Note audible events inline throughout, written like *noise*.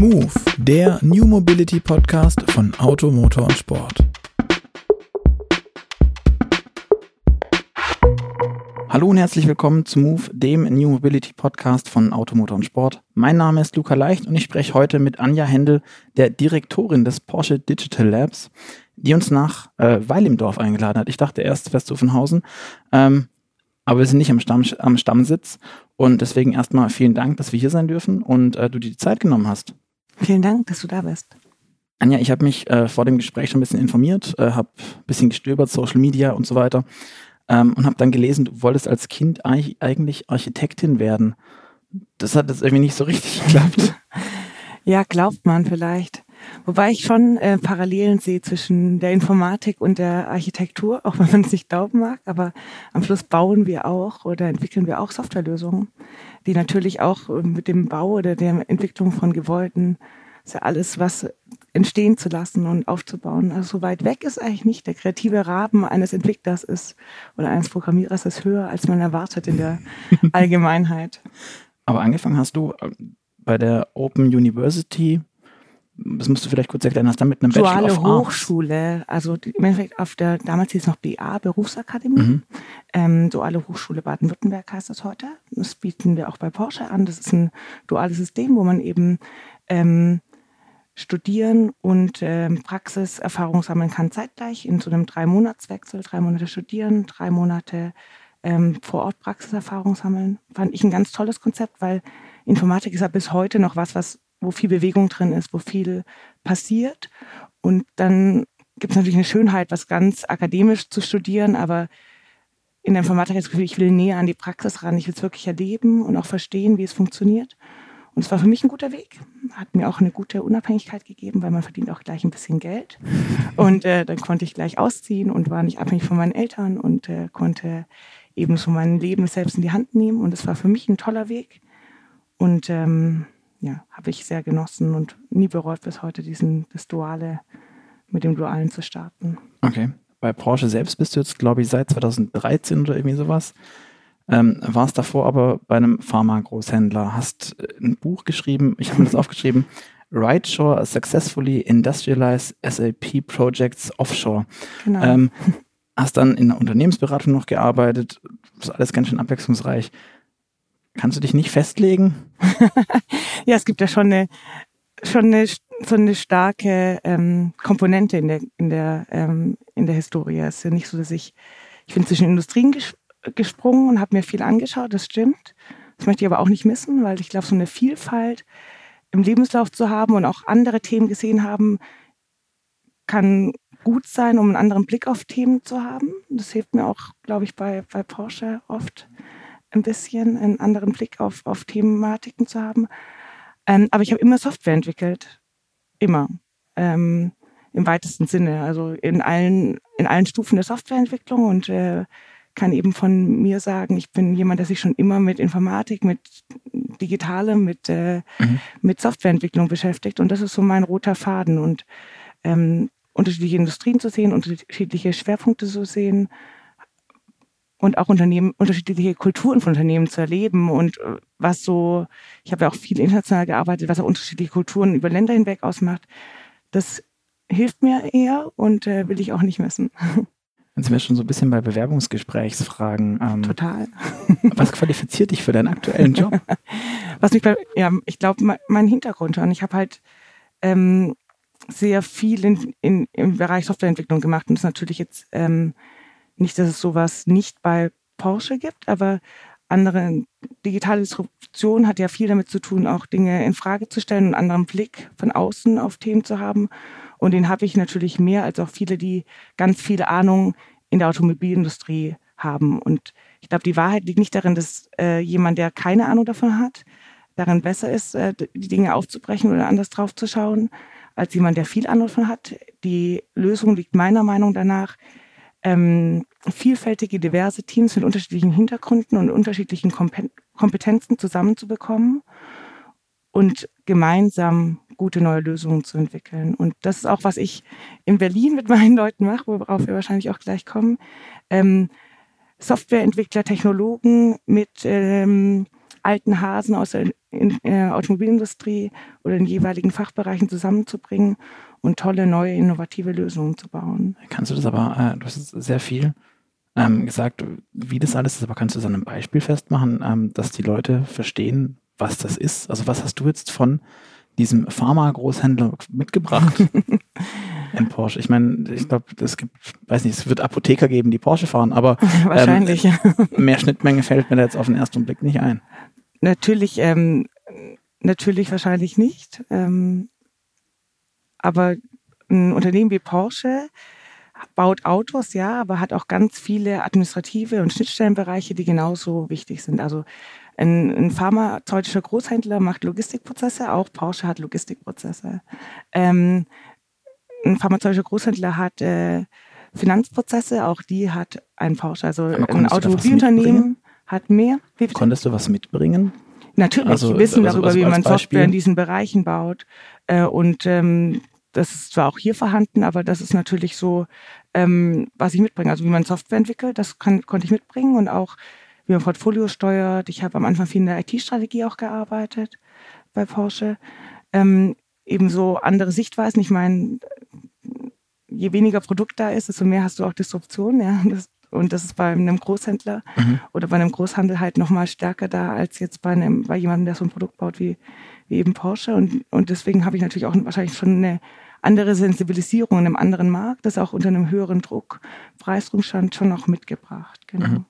Move, der New Mobility Podcast von Auto, Motor und Sport. Hallo und herzlich willkommen zu Move, dem New Mobility Podcast von Auto, Motor und Sport. Mein Name ist Luca Leicht und ich spreche heute mit Anja Händel, der Direktorin des Porsche Digital Labs, die uns nach äh, Weil im Dorf eingeladen hat. Ich dachte erst Westhoffenhausen, ähm, aber wir sind nicht am, Stamm, am Stammsitz und deswegen erstmal vielen Dank, dass wir hier sein dürfen und äh, du dir die Zeit genommen hast. Vielen Dank, dass du da bist. Anja, ich habe mich äh, vor dem Gespräch schon ein bisschen informiert, äh, habe ein bisschen gestöbert, Social Media und so weiter ähm, und habe dann gelesen, du wolltest als Kind eigentlich Architektin werden. Das hat jetzt irgendwie nicht so richtig *laughs* geklappt. ja, glaubt man vielleicht. Wobei ich schon äh, Parallelen sehe zwischen der Informatik und der Architektur, auch wenn man es nicht glauben mag. Aber am Schluss bauen wir auch oder entwickeln wir auch Softwarelösungen, die natürlich auch äh, mit dem Bau oder der Entwicklung von Gebäuden, ist ja alles, was entstehen zu lassen und aufzubauen. Also so weit weg ist eigentlich nicht. Der kreative Rahmen eines Entwicklers ist oder eines Programmierers ist höher, als man erwartet in der *laughs* Allgemeinheit. Aber angefangen hast du äh, bei der Open University das musst du vielleicht kurz erklären, hast damit eine Duale Bachelor of Hochschule, also im Endeffekt auf der, damals hieß es noch BA, Berufsakademie. Mhm. Ähm, Duale Hochschule Baden-Württemberg heißt das heute. Das bieten wir auch bei Porsche an. Das ist ein duales System, wo man eben ähm, studieren und ähm, Praxiserfahrung sammeln kann zeitgleich in so einem Drei-Monats-Wechsel. Drei Monate studieren, drei Monate ähm, vor Ort Praxiserfahrung sammeln. Fand ich ein ganz tolles Konzept, weil Informatik ist ja bis heute noch was, was wo viel Bewegung drin ist, wo viel passiert. Und dann gibt es natürlich eine Schönheit, was ganz akademisch zu studieren, aber in der Informatik das Gefühl, ich will näher an die Praxis ran. Ich will es wirklich erleben und auch verstehen, wie es funktioniert. Und es war für mich ein guter Weg. Hat mir auch eine gute Unabhängigkeit gegeben, weil man verdient auch gleich ein bisschen Geld. Und äh, dann konnte ich gleich ausziehen und war nicht abhängig von meinen Eltern und äh, konnte eben so mein Leben selbst in die Hand nehmen. Und es war für mich ein toller Weg. Und ähm, ja, habe ich sehr genossen und nie bereut bis heute, diesen, das Duale mit dem Dualen zu starten. Okay. Bei Porsche selbst bist du jetzt, glaube ich, seit 2013 oder irgendwie sowas. Ähm, warst davor aber bei einem Pharma-Großhändler, hast äh, ein Buch geschrieben, ich habe mir das aufgeschrieben, Rightshore Successfully Industrialize SAP Projects Offshore. Genau. Ähm, hast dann in der Unternehmensberatung noch gearbeitet, das ist alles ganz schön abwechslungsreich. Kannst du dich nicht festlegen? *laughs* ja, es gibt ja schon eine, schon eine, so eine starke ähm, Komponente in der, in der, ähm, in der Historie. Es ist ja nicht so, dass ich, ich bin zwischen Industrien ges gesprungen und habe mir viel angeschaut, das stimmt. Das möchte ich aber auch nicht missen, weil ich glaube, so eine Vielfalt im Lebenslauf zu haben und auch andere Themen gesehen haben, kann gut sein, um einen anderen Blick auf Themen zu haben. Das hilft mir auch, glaube ich, bei, bei Porsche oft ein bisschen einen anderen Blick auf, auf Thematiken zu haben. Ähm, aber ich habe immer Software entwickelt. Immer. Ähm, Im weitesten Sinne. Also in allen, in allen Stufen der Softwareentwicklung und äh, kann eben von mir sagen, ich bin jemand, der sich schon immer mit Informatik, mit Digitalem, mit, äh, mhm. mit Softwareentwicklung beschäftigt. Und das ist so mein roter Faden. Und ähm, unterschiedliche Industrien zu sehen, unterschiedliche Schwerpunkte zu sehen, und auch Unternehmen, unterschiedliche Kulturen von Unternehmen zu erleben und äh, was so, ich habe ja auch viel international gearbeitet, was auch unterschiedliche Kulturen über Länder hinweg ausmacht, das hilft mir eher und äh, will ich auch nicht missen. *laughs* Jetzt sind wir schon so ein bisschen bei Bewerbungsgesprächsfragen. Ähm, Total. *laughs* was qualifiziert dich für deinen aktuellen Job? *laughs* Was mich bei, ja, ich glaube, mein, Hintergrund schon. Ich habe halt ähm, sehr viel in, in, im Bereich Softwareentwicklung gemacht und das ist natürlich jetzt ähm, nicht, dass es sowas nicht bei Porsche gibt, aber andere digitale Disruption hat ja viel damit zu tun, auch Dinge in Frage zu stellen, einen anderen Blick von außen auf Themen zu haben. Und den habe ich natürlich mehr als auch viele, die ganz viele Ahnung in der Automobilindustrie haben. Und ich glaube, die Wahrheit liegt nicht darin, dass äh, jemand, der keine Ahnung davon hat, darin besser ist, äh, die Dinge aufzubrechen oder anders drauf zu schauen, als jemand, der viel Ahnung davon hat. Die Lösung liegt meiner Meinung danach ähm, vielfältige, diverse Teams mit unterschiedlichen Hintergründen und unterschiedlichen Kompetenzen zusammenzubekommen und gemeinsam gute neue Lösungen zu entwickeln. Und das ist auch, was ich in Berlin mit meinen Leuten mache, worauf wir wahrscheinlich auch gleich kommen. Ähm, Softwareentwickler, Technologen mit ähm, alten Hasen aus der in, in Automobilindustrie oder in jeweiligen Fachbereichen zusammenzubringen und tolle, neue, innovative Lösungen zu bauen. Kannst du das aber, äh, du hast sehr viel ähm, gesagt, wie das alles ist, aber kannst du es an einem Beispiel festmachen, ähm, dass die Leute verstehen, was das ist? Also was hast du jetzt von diesem Pharma-Großhändler mitgebracht *laughs* in Porsche? Ich meine, ich glaube, es gibt, weiß nicht, es wird Apotheker geben, die Porsche fahren, aber *laughs* wahrscheinlich ähm, mehr Schnittmenge fällt mir da jetzt auf den ersten Blick nicht ein. Natürlich, ähm, natürlich wahrscheinlich nicht. Ähm, aber ein Unternehmen wie Porsche baut Autos, ja, aber hat auch ganz viele administrative und Schnittstellenbereiche, die genauso wichtig sind. Also ein, ein pharmazeutischer Großhändler macht Logistikprozesse, auch Porsche hat Logistikprozesse. Ähm, ein pharmazeutischer Großhändler hat äh, Finanzprozesse, auch die hat ein Porsche. Also ein Automobilunternehmen hat mehr. Konntest du was mitbringen? Natürlich, also, wissen also, darüber, also wie man Beispiel. Software in diesen Bereichen baut. Äh, und ähm, das ist zwar auch hier vorhanden, aber das ist natürlich so, ähm, was ich mitbringe. Also wie man Software entwickelt, das kann, konnte ich mitbringen und auch wie man Portfolio steuert. Ich habe am Anfang viel in der IT-Strategie auch gearbeitet bei Porsche. Ähm, ebenso andere Sichtweisen. Ich meine, je weniger Produkt da ist, desto mehr hast du auch Disruption. Ja? Das, und das ist bei einem Großhändler mhm. oder bei einem Großhandel halt nochmal stärker da als jetzt bei einem, bei jemandem, der so ein Produkt baut wie, wie eben Porsche. Und, und deswegen habe ich natürlich auch wahrscheinlich schon eine andere Sensibilisierung in einem anderen Markt, das auch unter einem höheren Druck, Preisrumstand schon auch mitgebracht. Genau. Mhm.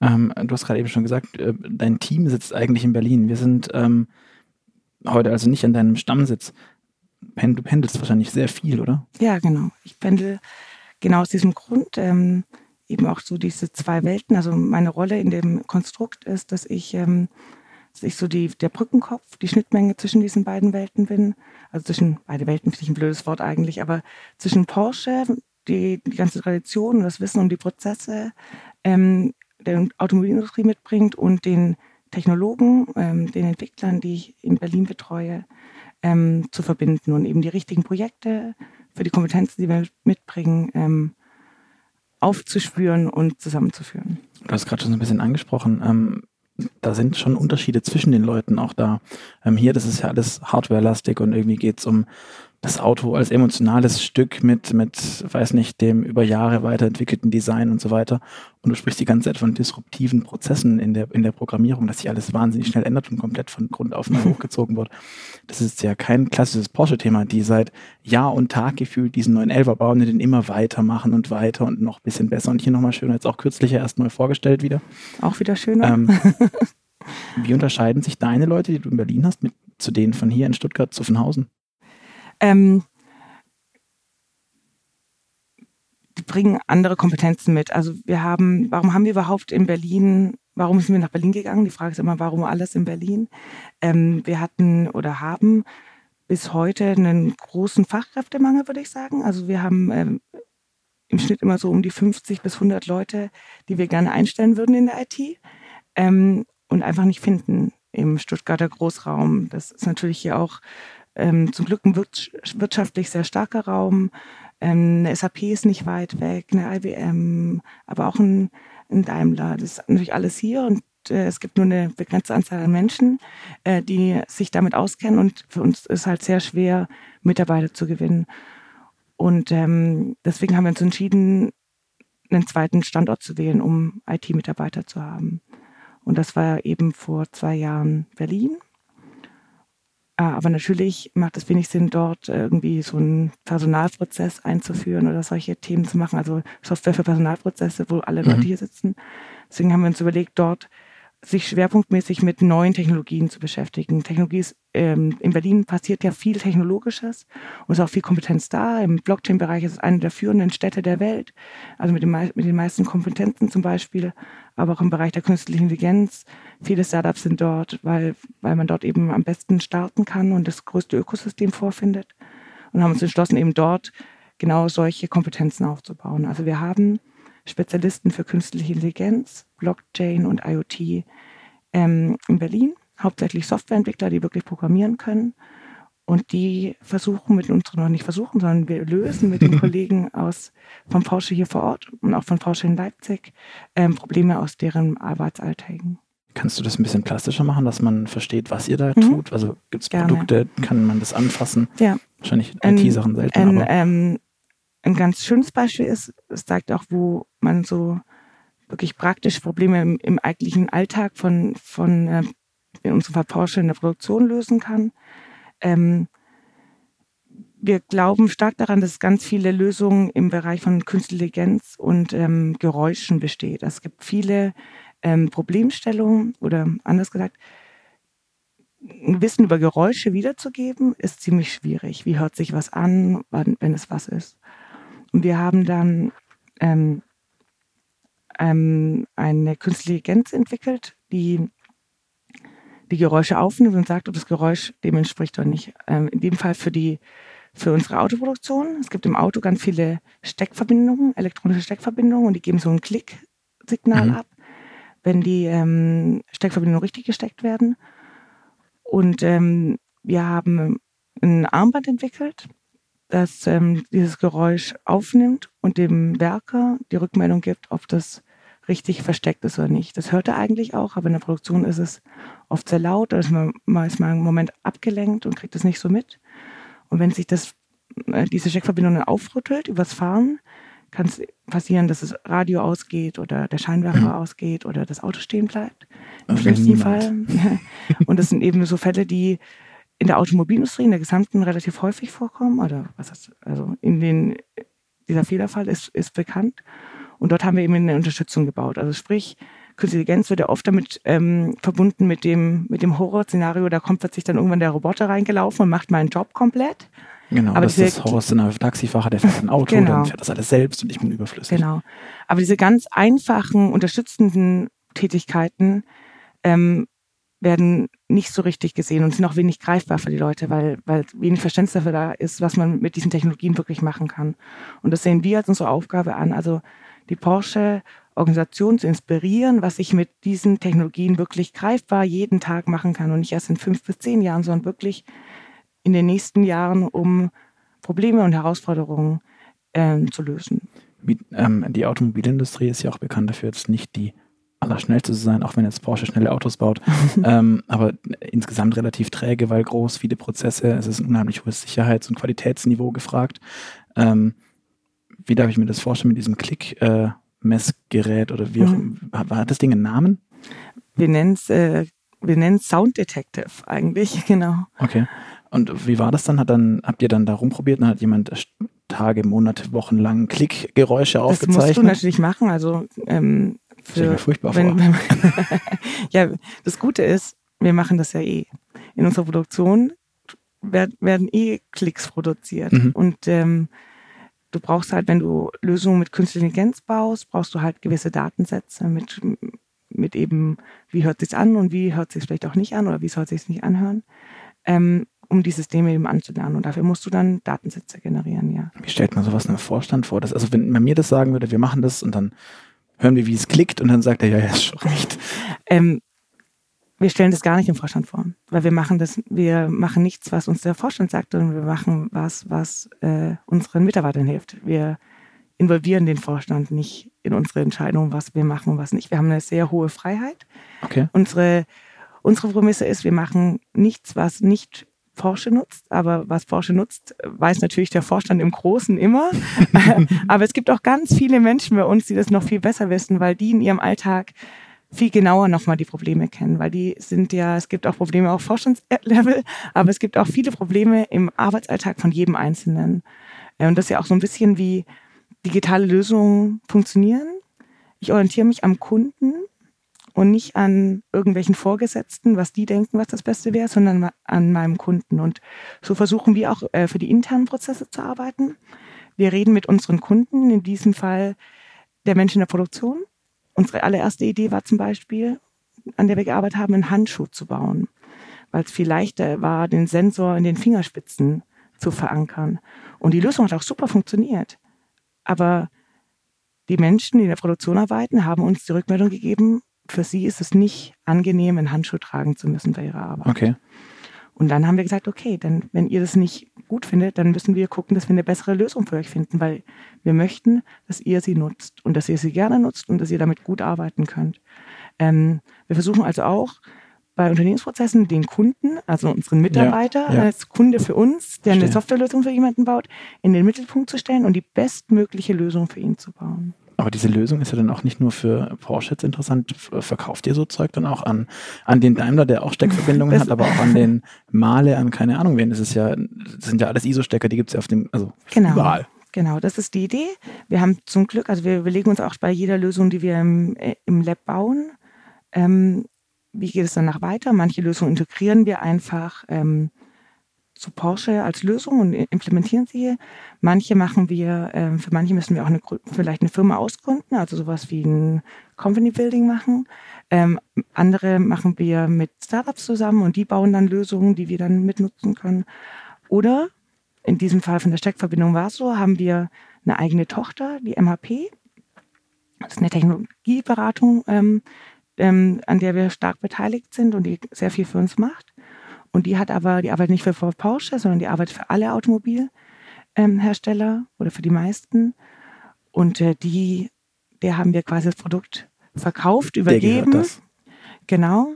Ähm, du hast gerade eben schon gesagt, äh, dein Team sitzt eigentlich in Berlin. Wir sind ähm, heute also nicht an deinem Stammsitz. Du pendelst wahrscheinlich sehr viel, oder? Ja, genau. Ich pendel genau aus diesem Grund. Ähm, eben auch so diese zwei Welten. Also meine Rolle in dem Konstrukt ist, dass ich ähm, dass ich so die, der Brückenkopf, die Schnittmenge zwischen diesen beiden Welten bin. Also zwischen, beide Welten finde ich ein blödes Wort eigentlich, aber zwischen Porsche, die, die ganze Tradition und das Wissen um die Prozesse ähm, der Automobilindustrie mitbringt und den Technologen, ähm, den Entwicklern, die ich in Berlin betreue, ähm, zu verbinden und eben die richtigen Projekte für die Kompetenzen, die wir mitbringen, ähm, aufzuspüren und zusammenzuführen. Du hast gerade schon so ein bisschen angesprochen. Ähm, da sind schon Unterschiede zwischen den Leuten auch da. Ähm, hier, das ist ja alles hardwarelastig und irgendwie geht es um das Auto als emotionales Stück mit, mit, weiß nicht, dem über Jahre weiterentwickelten Design und so weiter. Und du sprichst die ganze Zeit von disruptiven Prozessen in der, in der Programmierung, dass sich alles wahnsinnig schnell ändert und komplett von Grund auf neu *laughs* hochgezogen wird. Das ist ja kein klassisches Porsche-Thema, die seit Jahr und Tag gefühlt diesen neuen Elfer bauen und den immer weitermachen und weiter und noch bisschen besser. Und hier nochmal schön, jetzt auch kürzlich erst neu vorgestellt wieder. Auch wieder schöner. Ähm, *laughs* wie unterscheiden sich deine Leute, die du in Berlin hast, mit zu denen von hier in Stuttgart zu Venhausen? Ähm, die bringen andere Kompetenzen mit. Also wir haben, warum haben wir überhaupt in Berlin, warum sind wir nach Berlin gegangen? Die Frage ist immer, warum alles in Berlin? Ähm, wir hatten oder haben bis heute einen großen Fachkräftemangel, würde ich sagen. Also wir haben ähm, im Schnitt immer so um die 50 bis 100 Leute, die wir gerne einstellen würden in der IT ähm, und einfach nicht finden im Stuttgarter Großraum. Das ist natürlich hier auch ähm, zum Glück ein wirtschaftlich sehr starker Raum. Ähm, eine SAP ist nicht weit weg, eine IBM, aber auch ein, ein Daimler. Das ist natürlich alles hier und äh, es gibt nur eine begrenzte Anzahl an Menschen, äh, die sich damit auskennen und für uns ist halt sehr schwer, Mitarbeiter zu gewinnen. Und ähm, deswegen haben wir uns entschieden, einen zweiten Standort zu wählen, um IT-Mitarbeiter zu haben. Und das war eben vor zwei Jahren Berlin. Ah, aber natürlich macht es wenig Sinn, dort irgendwie so einen Personalprozess einzuführen oder solche Themen zu machen, also Software für Personalprozesse, wo alle Leute mhm. hier sitzen. Deswegen haben wir uns überlegt, dort sich schwerpunktmäßig mit neuen Technologien zu beschäftigen. Technologie ist, ähm, in Berlin passiert ja viel Technologisches und ist auch viel Kompetenz da. Im Blockchain-Bereich ist es eine der führenden Städte der Welt, also mit, dem, mit den meisten Kompetenzen zum Beispiel, aber auch im Bereich der künstlichen Intelligenz. Viele Startups sind dort, weil, weil man dort eben am besten starten kann und das größte Ökosystem vorfindet und haben uns entschlossen, eben dort genau solche Kompetenzen aufzubauen. Also wir haben Spezialisten für künstliche Intelligenz, Blockchain und IoT ähm, in Berlin, hauptsächlich Softwareentwickler, die wirklich programmieren können. Und die versuchen mit uns, noch nicht versuchen, sondern wir lösen mit den *laughs* Kollegen aus von Porsche hier vor Ort und auch von Porsche in Leipzig ähm, Probleme aus deren Arbeitsalltagen. Kannst du das ein bisschen plastischer machen, dass man versteht, was ihr da mhm. tut? Also gibt es Produkte, kann man das anfassen? Ja. Wahrscheinlich IT-Sachen selten. Ein. Ähm, ein ganz schönes Beispiel ist, es zeigt auch, wo man so wirklich praktische Probleme im, im eigentlichen Alltag von, von äh, in unserem Fall Porsche in der Produktion lösen kann. Ähm, wir glauben stark daran, dass ganz viele Lösungen im Bereich von Künstliche Intelligenz und ähm, Geräuschen besteht. Es gibt viele ähm, Problemstellungen oder anders gesagt, Wissen über Geräusche wiederzugeben, ist ziemlich schwierig. Wie hört sich was an, wann, wenn es was ist? Und wir haben dann ähm, ähm, eine künstliche Intelligenz entwickelt, die die Geräusche aufnimmt und sagt, ob das Geräusch dem entspricht oder nicht. Ähm, in dem Fall für die für unsere Autoproduktion. Es gibt im Auto ganz viele Steckverbindungen, elektronische Steckverbindungen und die geben so ein Klicksignal mhm. ab, wenn die ähm, Steckverbindungen richtig gesteckt werden. Und ähm, wir haben ein Armband entwickelt, das ähm, dieses Geräusch aufnimmt und dem Werker die Rückmeldung gibt, ob das richtig versteckt ist oder nicht. Das hört er eigentlich auch, aber in der Produktion ist es oft sehr laut, da ist man, man ist mal einen Moment abgelenkt und kriegt es nicht so mit. Und wenn sich das, äh, diese Steckverbindung dann aufrüttelt übers Fahren, kann es passieren, dass das Radio ausgeht oder der Scheinwerfer mhm. ausgeht oder das Auto stehen bleibt. Im schlimmsten Fall. *laughs* Und das sind eben so Fälle, die in der Automobilindustrie, in der gesamten relativ häufig vorkommen, oder was heißt, also in den, dieser Fehlerfall ist, ist bekannt. Und dort haben wir eben eine Unterstützung gebaut. Also sprich, Künstliche Intelligenz wird ja oft damit ähm, verbunden mit dem, mit dem Horrorszenario, da kommt plötzlich dann irgendwann der Roboter reingelaufen und macht meinen Job komplett. Genau, aber das ist das Horrorszenario. Taxifahrer, der fährt ein Auto, genau. dann fährt das alles selbst und ich bin überflüssig. Genau. Aber diese ganz einfachen, unterstützenden Tätigkeiten ähm, werden nicht so richtig gesehen und sind auch wenig greifbar für die Leute, weil, weil wenig Verständnis dafür da ist, was man mit diesen Technologien wirklich machen kann. Und das sehen wir als unsere Aufgabe an, also die Porsche Organisation zu inspirieren, was ich mit diesen Technologien wirklich greifbar jeden Tag machen kann und nicht erst in fünf bis zehn Jahren, sondern wirklich in den nächsten Jahren, um Probleme und Herausforderungen äh, zu lösen. Wie, ähm, die Automobilindustrie ist ja auch bekannt dafür, jetzt nicht die allerschnellste zu sein, auch wenn jetzt Porsche schnelle Autos baut. *laughs* ähm, aber insgesamt relativ träge, weil groß, viele Prozesse, es ist ein unheimlich hohes Sicherheits- und Qualitätsniveau gefragt. Ähm, wie darf ich mir das vorstellen mit diesem Klick-Messgerät äh, oder wie auch mhm. hat, hat das Ding einen Namen? Wir nennen es äh, wir Sound Detective eigentlich, *laughs* genau. Okay. Und wie war das dann? Hat dann habt ihr dann da rumprobiert und hat jemand Tage, Monate, Wochen lang Klickgeräusche aufgezeichnet? Das musst du natürlich machen. Also ähm, für, furchtbar wenn, vor. *laughs* *laughs* ja, das Gute ist, wir machen das ja eh. In unserer Produktion werden, werden eh Klicks produziert. Mhm. Und ähm, du brauchst halt, wenn du Lösungen mit künstlicher Intelligenz baust, brauchst du halt gewisse Datensätze mit, mit eben, wie hört sich's an und wie hört sich's vielleicht auch nicht an oder wie soll sich's nicht anhören, ähm, um die Systeme eben anzulernen. Und dafür musst du dann Datensätze generieren, ja. Wie stellt man sowas einem Vorstand vor? Dass, also wenn man mir das sagen würde, wir machen das und dann hören wir, wie es klickt und dann sagt er, ja, ja, ist schon recht. *laughs* ähm, wir stellen das gar nicht im Vorstand vor, weil wir machen das, wir machen nichts, was uns der Vorstand sagt, sondern wir machen was, was äh, unseren Mitarbeitern hilft. Wir involvieren den Vorstand nicht in unsere Entscheidung, was wir machen und was nicht. Wir haben eine sehr hohe Freiheit. Okay. Unsere, unsere Prämisse ist, wir machen nichts, was nicht Porsche nutzt, aber was Porsche nutzt, weiß natürlich der Vorstand im Großen immer. *laughs* aber es gibt auch ganz viele Menschen bei uns, die das noch viel besser wissen, weil die in ihrem Alltag viel genauer nochmal die Probleme kennen, weil die sind ja, es gibt auch Probleme auf Vorstandslevel, aber es gibt auch viele Probleme im Arbeitsalltag von jedem Einzelnen. Äh, und das ist ja auch so ein bisschen wie digitale Lösungen funktionieren. Ich orientiere mich am Kunden und nicht an irgendwelchen Vorgesetzten, was die denken, was das Beste wäre, sondern an meinem Kunden. Und so versuchen wir auch äh, für die internen Prozesse zu arbeiten. Wir reden mit unseren Kunden, in diesem Fall der Menschen in der Produktion. Unsere allererste Idee war zum Beispiel, an der wir gearbeitet haben, einen Handschuh zu bauen, weil es viel leichter war, den Sensor in den Fingerspitzen zu verankern. Und die Lösung hat auch super funktioniert. Aber die Menschen, die in der Produktion arbeiten, haben uns die Rückmeldung gegeben, für sie ist es nicht angenehm, einen Handschuh tragen zu müssen bei ihrer Arbeit. Okay. Und dann haben wir gesagt, okay, dann, wenn ihr das nicht gut findet, dann müssen wir gucken, dass wir eine bessere Lösung für euch finden, weil wir möchten, dass ihr sie nutzt und dass ihr sie gerne nutzt und dass ihr damit gut arbeiten könnt. Ähm, wir versuchen also auch bei Unternehmensprozessen den Kunden, also unseren Mitarbeiter Ja, ja. als Kunde für uns, der eine Verstehe. Softwarelösung für jemanden baut, in den Mittelpunkt zu stellen und die bestmögliche Lösung für ihn zu bauen. Aber diese Lösung ist ja dann auch nicht nur für Porsche jetzt interessant. F- Verkauft ihr so Zeug dann auch an, an den Daimler, der auch Steckverbindungen hat, aber auch an den Male, an keine Ahnung wen. Das ist ja, das sind ja alles ISO-Stecker, die gibt's ja auf dem, also Genau. überall. Genau, das ist die Idee. Wir haben zum Glück, also wir überlegen uns auch bei jeder Lösung, die wir im, äh, im Lab bauen, ähm, wie geht es danach weiter. Manche Lösungen integrieren wir einfach ähm, zu Porsche als Lösung und implementieren sie. Manche machen wir, ähm, für manche müssen wir auch eine, vielleicht eine Firma ausgründen, also sowas wie ein Company Building machen. Ähm, andere machen wir mit Startups zusammen und die bauen dann Lösungen, die wir dann mitnutzen können. Oder in diesem Fall von der Steckverbindung war es so, haben wir eine eigene Tochter, die MHP. Das ist eine Technologieberatung, ähm, ähm, an der wir stark beteiligt sind und die sehr viel für uns macht. Und die hat aber, die arbeitet nicht für Porsche, sondern die arbeitet für alle Automobilhersteller oder für die meisten. Und äh, die, der haben wir quasi das Produkt verkauft, Der übergeben. das. Genau.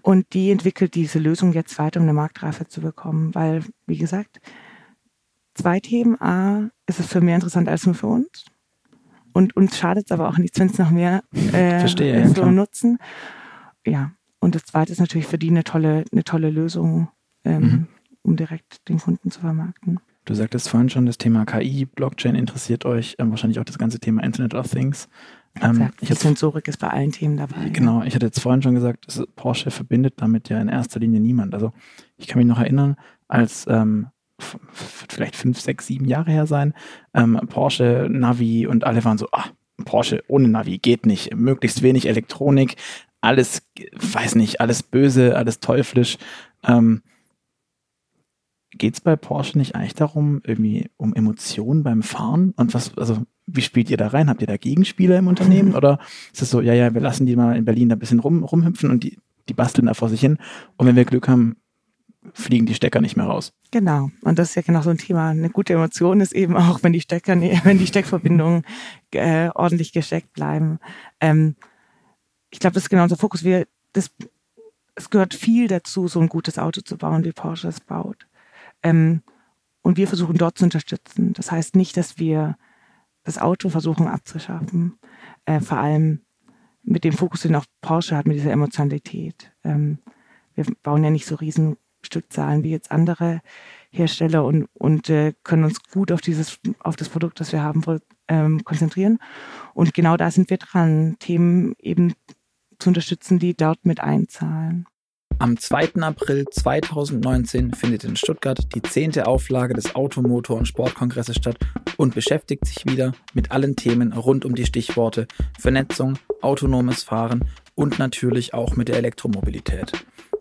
Und die entwickelt diese Lösung jetzt weiter, um eine Marktreife zu bekommen. Weil, wie gesagt, zwei Themen. A, ist es für mehr interessant als nur für uns. Und uns schadet es aber auch nichts, wenn es noch mehr äh, Verstehe, ja, ist klar. zum Nutzen. Ja. Und das zweite ist natürlich für die eine tolle, eine tolle Lösung, ähm, Mhm. um direkt den Kunden zu vermarkten. Du sagtest vorhin schon, das Thema KI, Blockchain interessiert euch, ähm, wahrscheinlich auch das ganze Thema Internet of Things. Ähm, ich hatte, Sensorik ist bei allen Themen dabei. genau, ich hatte jetzt vorhin schon gesagt, Porsche verbindet damit ja in erster Linie niemand. Also ich kann mich noch erinnern, als ähm, vielleicht fünf, sechs, sieben Jahre her sein, ähm, Porsche, Navi und alle waren so, ah, Porsche ohne Navi geht nicht, möglichst wenig Elektronik, alles, weiß nicht, alles böse, alles teuflisch. Ähm, Geht es bei Porsche nicht eigentlich darum, irgendwie um Emotionen beim Fahren? Und was, also, wie spielt ihr da rein? Habt ihr da Gegenspieler im Unternehmen? *laughs* Oder ist es so, ja, ja, wir lassen die mal in Berlin da ein bisschen rum, rumhüpfen und die, die basteln da vor sich hin. Und wenn wir Glück haben, fliegen die Stecker nicht mehr raus. Genau. Und das ist ja genau so ein Thema. Eine gute Emotion ist eben auch, wenn die Stecker, *laughs* wenn die Steckverbindungen äh, ordentlich gesteckt bleiben. Ähm, ich glaube, das ist genau unser Fokus. Wir, das, es gehört viel dazu, so ein gutes Auto zu bauen, wie Porsche es baut. Ähm, und wir versuchen dort zu unterstützen. Das heißt nicht, dass wir das Auto versuchen abzuschaffen. Äh, vor allem mit dem Fokus, den auch Porsche hat, mit dieser Emotionalität. Ähm, wir bauen ja nicht so riesen Stückzahlen wie jetzt andere Hersteller und, und äh, können uns gut auf dieses, auf das Produkt, das wir haben, ähm, konzentrieren. Und genau da sind wir dran, Themen eben zu unterstützen, die dort mit einzahlen. Am 2. April 2019 findet in Stuttgart die zehnte Auflage des Automotor- und Sportkongresses statt und beschäftigt sich wieder mit allen Themen rund um die Stichworte Vernetzung, autonomes Fahren und natürlich auch mit der Elektromobilität.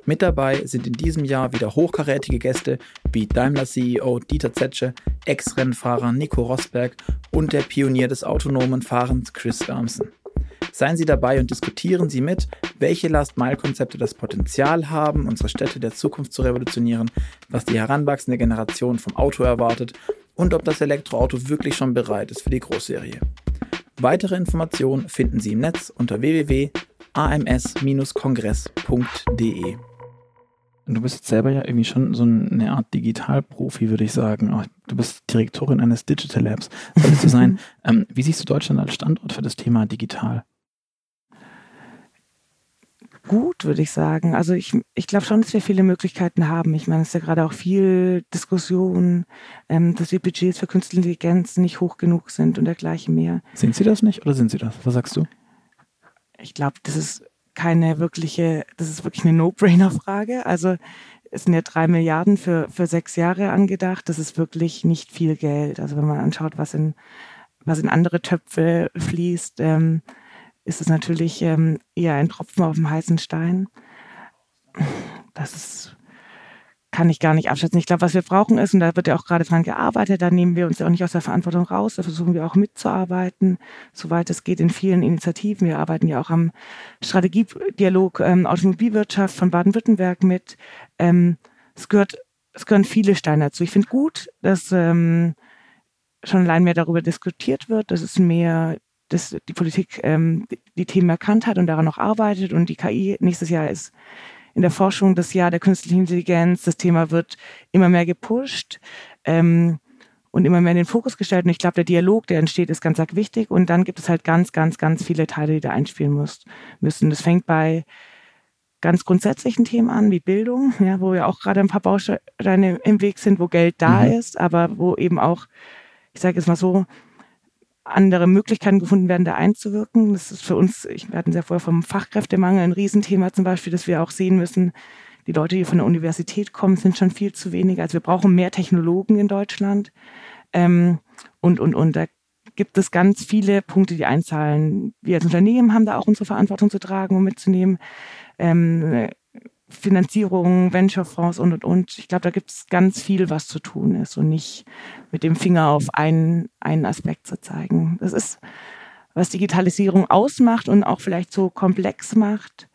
Mit dabei sind in diesem Jahr wieder hochkarätige Gäste wie Daimler-CEO Dieter Zetsche, Ex-Rennfahrer Nico Rosberg und der Pionier des autonomen Fahrens Chris Urmson. Seien Sie dabei und diskutieren Sie mit, welche Last-Mile-Konzepte das Potenzial haben, unsere Städte der Zukunft zu revolutionieren, was die heranwachsende Generation vom Auto erwartet und ob das Elektroauto wirklich schon bereit ist für die Großserie. Weitere Informationen finden Sie im Netz unter www.ams-kongress.de. Du bist jetzt selber ja irgendwie schon so eine Art Digitalprofi, würde ich sagen. Auch Du bist Direktorin eines Digital Labs. Solltest du sein. *laughs* ähm, wie siehst du Deutschland als Standort für das Thema digital? Gut, würde ich sagen. Also ich, ich glaube schon, dass wir viele Möglichkeiten haben. Ich meine, es ist ja gerade auch viel Diskussion, ähm, dass die Budgets für Künstliche Intelligenz nicht hoch genug sind und dergleichen mehr. Sind sie das nicht oder sind sie das? Was sagst du? Ich glaube, das ist keine wirkliche, das ist wirklich eine No-Brainer-Frage. Also es sind ja drei Milliarden für, für sechs Jahre angedacht. Das ist wirklich nicht viel Geld. Also wenn man anschaut, was in, was in andere Töpfe fließt, ähm, ist es natürlich ähm, eher ein Tropfen auf dem heißen Stein. Das ist, kann ich gar nicht abschätzen. Ich glaube, was wir brauchen ist, und da wird ja auch gerade dran gearbeitet, da nehmen wir uns ja auch nicht aus der Verantwortung raus, da versuchen wir auch mitzuarbeiten, soweit es geht in vielen Initiativen. Wir arbeiten ja auch am Strategiedialog ähm, Automobilwirtschaft von Baden-Württemberg mit. Ähm, es gehört, es gehören viele Steine dazu. Ich finde gut, dass ähm, schon allein mehr darüber diskutiert wird, dass es mehr dass die Politik ähm, die Themen erkannt hat und daran noch arbeitet und die KI nächstes Jahr ist in der Forschung das Jahr der künstlichen Intelligenz. Das Thema wird immer mehr gepusht. Ähm, und immer mehr in den Fokus gestellt. Und ich glaube, der Dialog, der entsteht, ist ganz, ganz wichtig. Und dann gibt es halt ganz, ganz, ganz viele Teile, die da einspielen muss, müssen. Das fängt bei ganz grundsätzlichen Themen an, wie Bildung, ja, wo ja auch gerade ein paar Bausteine im Weg sind, wo Geld da mhm. ist, aber wo eben auch, ich sage jetzt mal so, andere Möglichkeiten gefunden werden, da einzuwirken. Das ist für uns, ich, wir hatten ja vorher vom Fachkräftemangel ein Riesenthema zum Beispiel, dass wir auch sehen müssen, die Leute, die von der Universität kommen, sind schon viel zu wenig. Also wir brauchen mehr Technologen in Deutschland. Ähm, und, und, und da gibt es ganz viele Punkte, die einzahlen. Wir als Unternehmen haben da auch unsere Verantwortung zu tragen und mitzunehmen. Ähm, Finanzierung, Venture-Fonds und, und, und. Ich glaube, da gibt es ganz viel, was zu tun ist und nicht mit dem Finger auf einen, einen Aspekt zu zeigen. Das ist, was Digitalisierung ausmacht und auch vielleicht so komplex macht.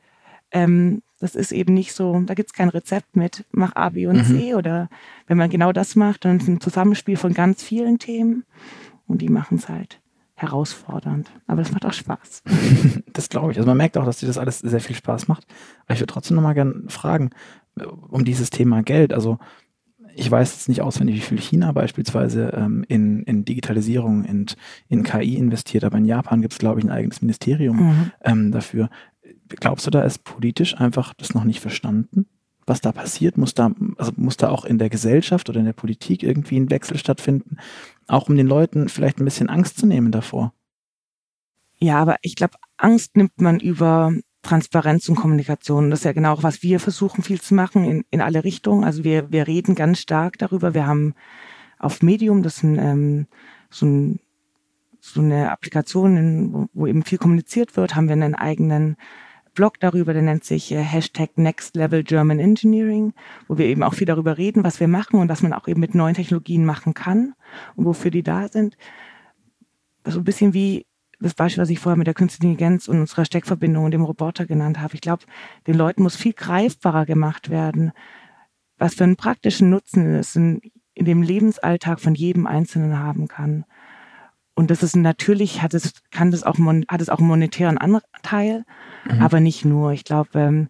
Ähm, das ist eben nicht so, da gibt es kein Rezept mit, mach A, B und mhm. C oder wenn man genau das macht, dann ist ein Zusammenspiel von ganz vielen Themen und die machen es halt herausfordernd. Aber das macht auch Spaß. *laughs* Das glaube ich. Also man merkt auch, dass dir das alles sehr viel Spaß macht. Aber ich würde trotzdem nochmal gerne fragen, äh, um dieses Thema Geld. Also ich weiß jetzt nicht auswendig, wie viel China beispielsweise ähm, in, in Digitalisierung und in KI investiert, aber in Japan gibt es, glaube ich, ein eigenes Ministerium mhm. ähm, dafür. Glaubst du, da ist politisch einfach das noch nicht verstanden? Was da passiert, muss da, also muss da auch in der Gesellschaft oder in der Politik irgendwie ein Wechsel stattfinden, auch um den Leuten vielleicht ein bisschen Angst zu nehmen davor. Ja, aber ich glaube, Angst nimmt man über Transparenz und Kommunikation. Das ist ja genau auch, was wir versuchen viel zu machen in, in alle Richtungen. Also wir, wir reden ganz stark darüber. Wir haben auf Medium, das ist ein, ähm, so ein so eine Applikation, wo, wo eben viel kommuniziert wird, haben wir einen eigenen Blog darüber, der nennt sich äh, Hashtag Next Level German Engineering, wo wir eben auch viel darüber reden, was wir machen und was man auch eben mit neuen Technologien machen kann und wofür die da sind. So ein bisschen wie das Beispiel, was ich vorher mit der Künstlichen Intelligenz und unserer Steckverbindung und dem Roboter genannt habe. Ich glaube, den Leuten muss viel greifbarer gemacht werden, was für einen praktischen Nutzen es in, in dem Lebensalltag von jedem Einzelnen haben kann. Und das ist natürlich, hat es, kann das auch, hat es auch einen monetären Anteil, mhm. aber nicht nur. Ich glaube, ähm,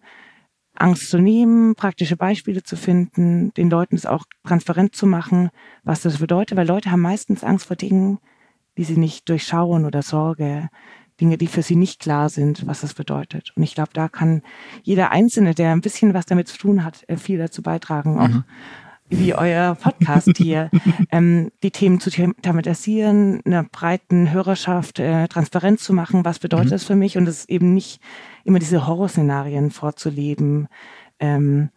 Angst zu nehmen, praktische Beispiele zu finden, den Leuten es auch transparent zu machen, was das bedeutet, weil Leute haben meistens Angst vor Dingen, die sie nicht durchschauen oder Sorge, Dinge, die für sie nicht klar sind, was das bedeutet. Und ich glaube, da kann jeder Einzelne, der ein bisschen was damit zu tun hat, äh, viel dazu beitragen, auch mhm wie euer Podcast hier, *laughs* ähm, die Themen zu thematisieren, einer breiten Hörerschaft äh, transparent zu machen, was bedeutet mhm. das für mich und es eben nicht immer diese Horrorszenarien vorzuleben ähm,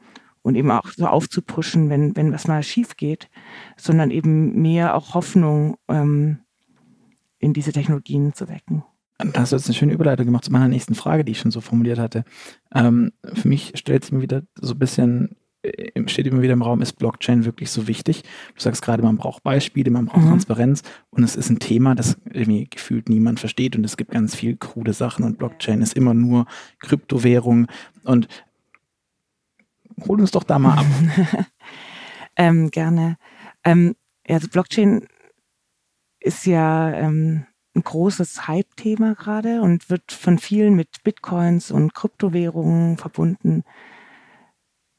und eben auch so aufzupuschen, wenn, wenn was mal schief geht, sondern eben mehr auch Hoffnung ähm, in diese Technologien zu wecken. Da hast du jetzt eine schöne Überleitung gemacht zu meiner nächsten Frage, die ich schon so formuliert hatte. Ähm, für mich stellt es mir wieder so ein bisschen steht immer wieder im Raum, ist Blockchain wirklich so wichtig? Du sagst gerade, man braucht Beispiele, man braucht mhm. Transparenz und es ist ein Thema, das irgendwie gefühlt niemand versteht und es gibt ganz viel krude Sachen und Blockchain ist immer nur Kryptowährung und hol uns doch da mal ab. *laughs* ähm, gerne. Ähm, also Blockchain ist ja ähm, ein großes Hype-Thema gerade und wird von vielen mit Bitcoins und Kryptowährungen verbunden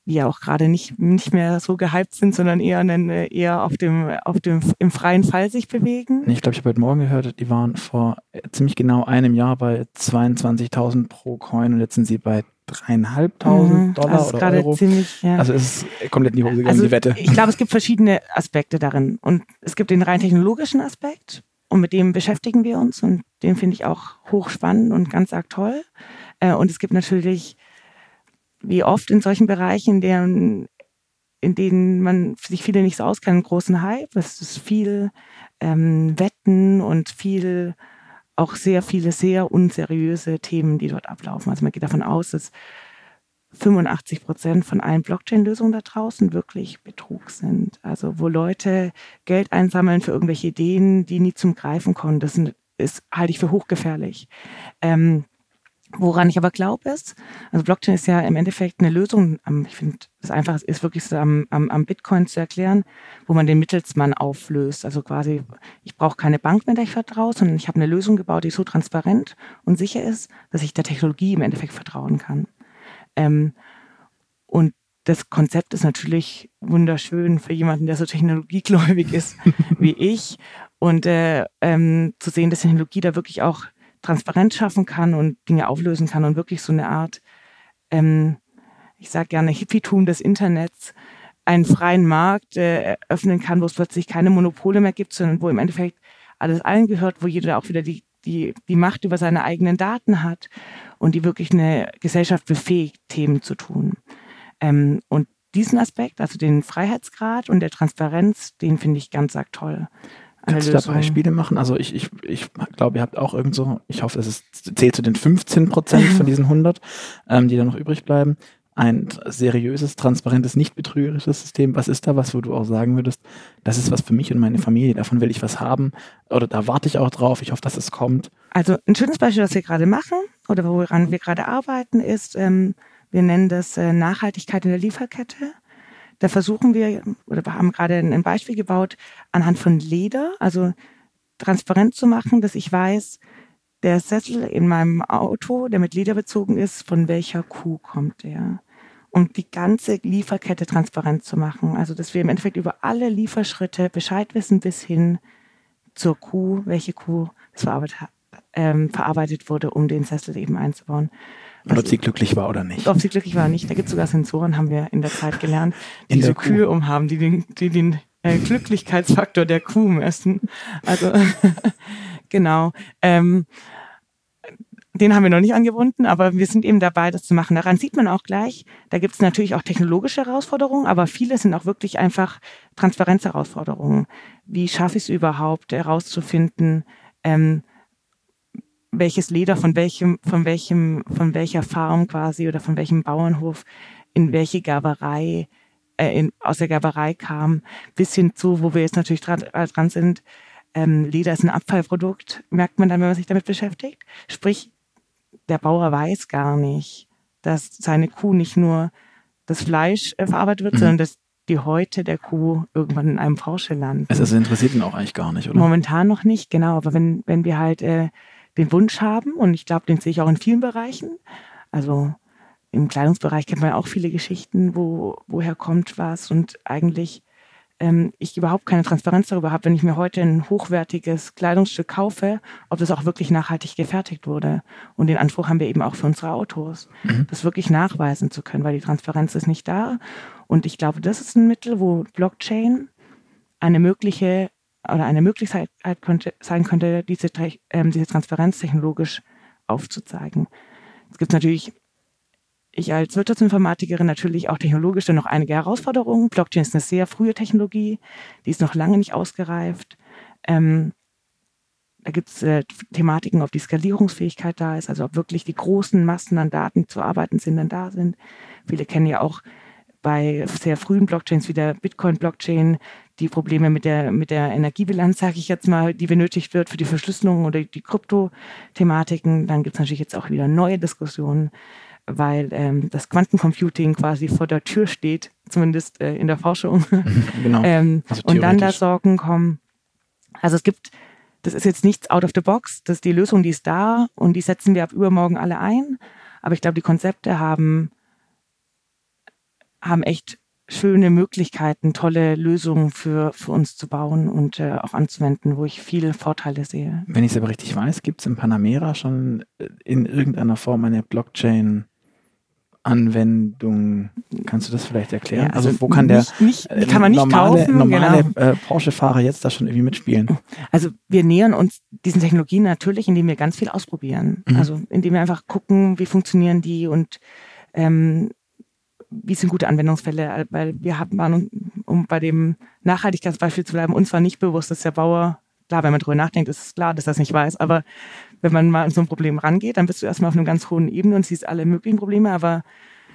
die ja auch gerade nicht, nicht mehr so gehypt sind, sondern eher, eher auf dem, auf dem, im freien Fall sich bewegen. Ich glaube, ich habe heute Morgen gehört, die waren vor ziemlich genau einem Jahr bei 22.000 pro Coin und jetzt sind sie bei dreieinhalbtausend mhm, Dollar also oder Euro. Ziemlich, ja. Also es ist komplett in die Hose gegangen, also die Wette. Ich glaube, es gibt verschiedene Aspekte darin. Und es gibt den rein technologischen Aspekt und mit dem beschäftigen wir uns und den finde ich auch hochspannend und ganz arg toll. Äh, und es gibt natürlich wie oft in solchen Bereichen, in deren, in denen man sich viele nicht so auskennen, einen großen Hype. Es ist viel ähm, Wetten und viel, auch sehr viele sehr unseriöse Themen, die dort ablaufen. Also man geht davon aus, dass 85 Prozent von allen Blockchain-Lösungen da draußen wirklich Betrug sind. Also wo Leute Geld einsammeln für irgendwelche Ideen, die nie zum Greifen kommen. Das ist, halte ich für hochgefährlich. Ähm, Woran ich aber glaube ist, also Blockchain ist ja im Endeffekt eine Lösung, ich finde das einfach ist wirklich so am, am, am Bitcoin zu erklären, wo man den Mittelsmann auflöst. Also quasi, ich brauche keine Bank mehr, der ich vertraue, sondern ich habe eine Lösung gebaut, die so transparent und sicher ist, dass ich der Technologie im Endeffekt vertrauen kann. Ähm, und das Konzept ist natürlich wunderschön für jemanden, der so technologiegläubig ist *laughs* wie ich. Und äh, ähm, zu sehen, dass Technologie da wirklich auch Transparenz schaffen kann und Dinge auflösen kann und wirklich so eine Art, ähm, ich sage gerne Hippietum des Internets, einen freien Markt äh, öffnen kann, wo es plötzlich keine Monopole mehr gibt, sondern wo im Endeffekt alles allen gehört, wo jeder auch wieder die, die, die Macht über seine eigenen Daten hat und die wirklich eine Gesellschaft befähigt, Themen zu tun. Ähm, und diesen Aspekt, also den Freiheitsgrad und der Transparenz, den finde ich ganz arg toll. Kannst du da Beispiele machen? Also ich, ich, ich glaube, ihr habt auch irgend so, ich hoffe, es ist, zählt zu den 15 Prozent von diesen 100, *laughs* ähm, die da noch übrig bleiben. Ein seriöses, transparentes, nicht betrügerisches System. Was ist da was, wo du auch sagen würdest, das ist was für mich und meine Familie, davon will ich was haben oder da warte ich auch drauf, ich hoffe, dass es kommt. Also ein schönes Beispiel, was wir gerade machen oder woran wir gerade arbeiten, ist, ähm, wir nennen das äh, Nachhaltigkeit in der Lieferkette. Da versuchen wir, oder wir haben gerade ein Beispiel gebaut, anhand von Leder, also transparent zu machen, dass ich weiß, der Sessel in meinem Auto, der mit Leder bezogen ist, von welcher Kuh kommt der? Und die ganze Lieferkette transparent zu machen. Also, dass wir im Endeffekt über alle Lieferschritte Bescheid wissen bis hin zur Kuh, welche Kuh verarbeitet, ähm, verarbeitet wurde, um den Sessel eben einzubauen. Und ob sie glücklich war oder nicht. Ob sie glücklich war oder nicht. Da gibt es sogar Sensoren, haben wir in der Zeit gelernt, die so. Kühe umhaben, die den, die den äh, Glücklichkeitsfaktor der Kuh messen. Also *laughs* genau. Ähm, den haben wir noch nicht angebunden, aber wir sind eben dabei, das zu machen. Daran sieht man auch gleich, da gibt es natürlich auch technologische Herausforderungen, aber viele sind auch wirklich einfach Transparenzherausforderungen. Wie schaffe ich es überhaupt herauszufinden, ähm, welches Leder von welchem, von welchem, von welcher Farm quasi oder von welchem Bauernhof in welche Gerberei, äh, in, aus der Gerberei kam, bis hin zu, wo wir jetzt natürlich dran, äh, dran sind, ähm, Leder ist ein Abfallprodukt, merkt man dann, wenn man sich damit beschäftigt. Sprich, der Bauer weiß gar nicht, dass seine Kuh nicht nur das Fleisch äh, verarbeitet wird, mhm. sondern dass die Häute der Kuh irgendwann in einem Porsche landen. Es also interessiert ihn auch eigentlich gar nicht, oder? Momentan noch nicht, genau. Aber wenn, wenn wir halt äh, den Wunsch haben und ich glaube, den sehe ich auch in vielen Bereichen. Also im Kleidungsbereich kennt man auch viele Geschichten, wo woher kommt was und eigentlich ähm, ich überhaupt keine Transparenz darüber habe, wenn ich mir heute ein hochwertiges Kleidungsstück kaufe, ob das auch wirklich nachhaltig gefertigt wurde. Und den Anspruch haben wir eben auch für unsere Autos, mhm. das wirklich nachweisen zu können, weil die Transparenz ist nicht da. Und ich glaube, das ist ein Mittel, wo Blockchain eine mögliche oder eine Möglichkeit könnte, sein könnte, diese, ähm, diese Transparenz technologisch aufzuzeigen. Es gibt natürlich, ich als Wirtschaftsinformatikerin natürlich auch technologisch dann noch einige Herausforderungen. Blockchain ist eine sehr frühe Technologie, die ist noch lange nicht ausgereift. Ähm, da gibt es äh, Thematiken, ob die Skalierungsfähigkeit da ist, also ob wirklich die großen Massen an Daten zu arbeiten sind, dann da sind. Viele kennen ja auch bei sehr frühen Blockchains wie der Bitcoin-Blockchain die Probleme mit der, mit der Energiebilanz, sage ich jetzt mal, die benötigt wird für die Verschlüsselung oder die Krypto-Thematiken. Dann gibt es natürlich jetzt auch wieder neue Diskussionen, weil ähm, das Quantencomputing quasi vor der Tür steht, zumindest äh, in der Forschung. *laughs* genau. ähm, also und dann da Sorgen kommen. Also es gibt, das ist jetzt nichts out of the box, das ist die Lösung, die ist da und die setzen wir ab übermorgen alle ein. Aber ich glaube, die Konzepte haben, haben echt schöne Möglichkeiten, tolle Lösungen für, für uns zu bauen und äh, auch anzuwenden, wo ich viele Vorteile sehe. Wenn ich es aber richtig weiß, gibt es in Panamera schon äh, in irgendeiner Form eine Blockchain- Anwendung. Kannst du das vielleicht erklären? Ja, also, also, wo kann der nicht, nicht, die kann man nicht normale, kaufen, normale genau. äh, Porsche-Fahrer jetzt da schon irgendwie mitspielen? Also wir nähern uns diesen Technologien natürlich, indem wir ganz viel ausprobieren. Mhm. Also indem wir einfach gucken, wie funktionieren die und ähm, wie sind gute Anwendungsfälle, weil wir haben, waren, um bei dem Nachhaltigkeitsbeispiel zu bleiben, uns war nicht bewusst, dass der Bauer, klar, wenn man drüber nachdenkt, ist es klar, dass er das nicht weiß, aber wenn man mal an so ein Problem rangeht, dann bist du erstmal auf einer ganz hohen Ebene und siehst alle möglichen Probleme, aber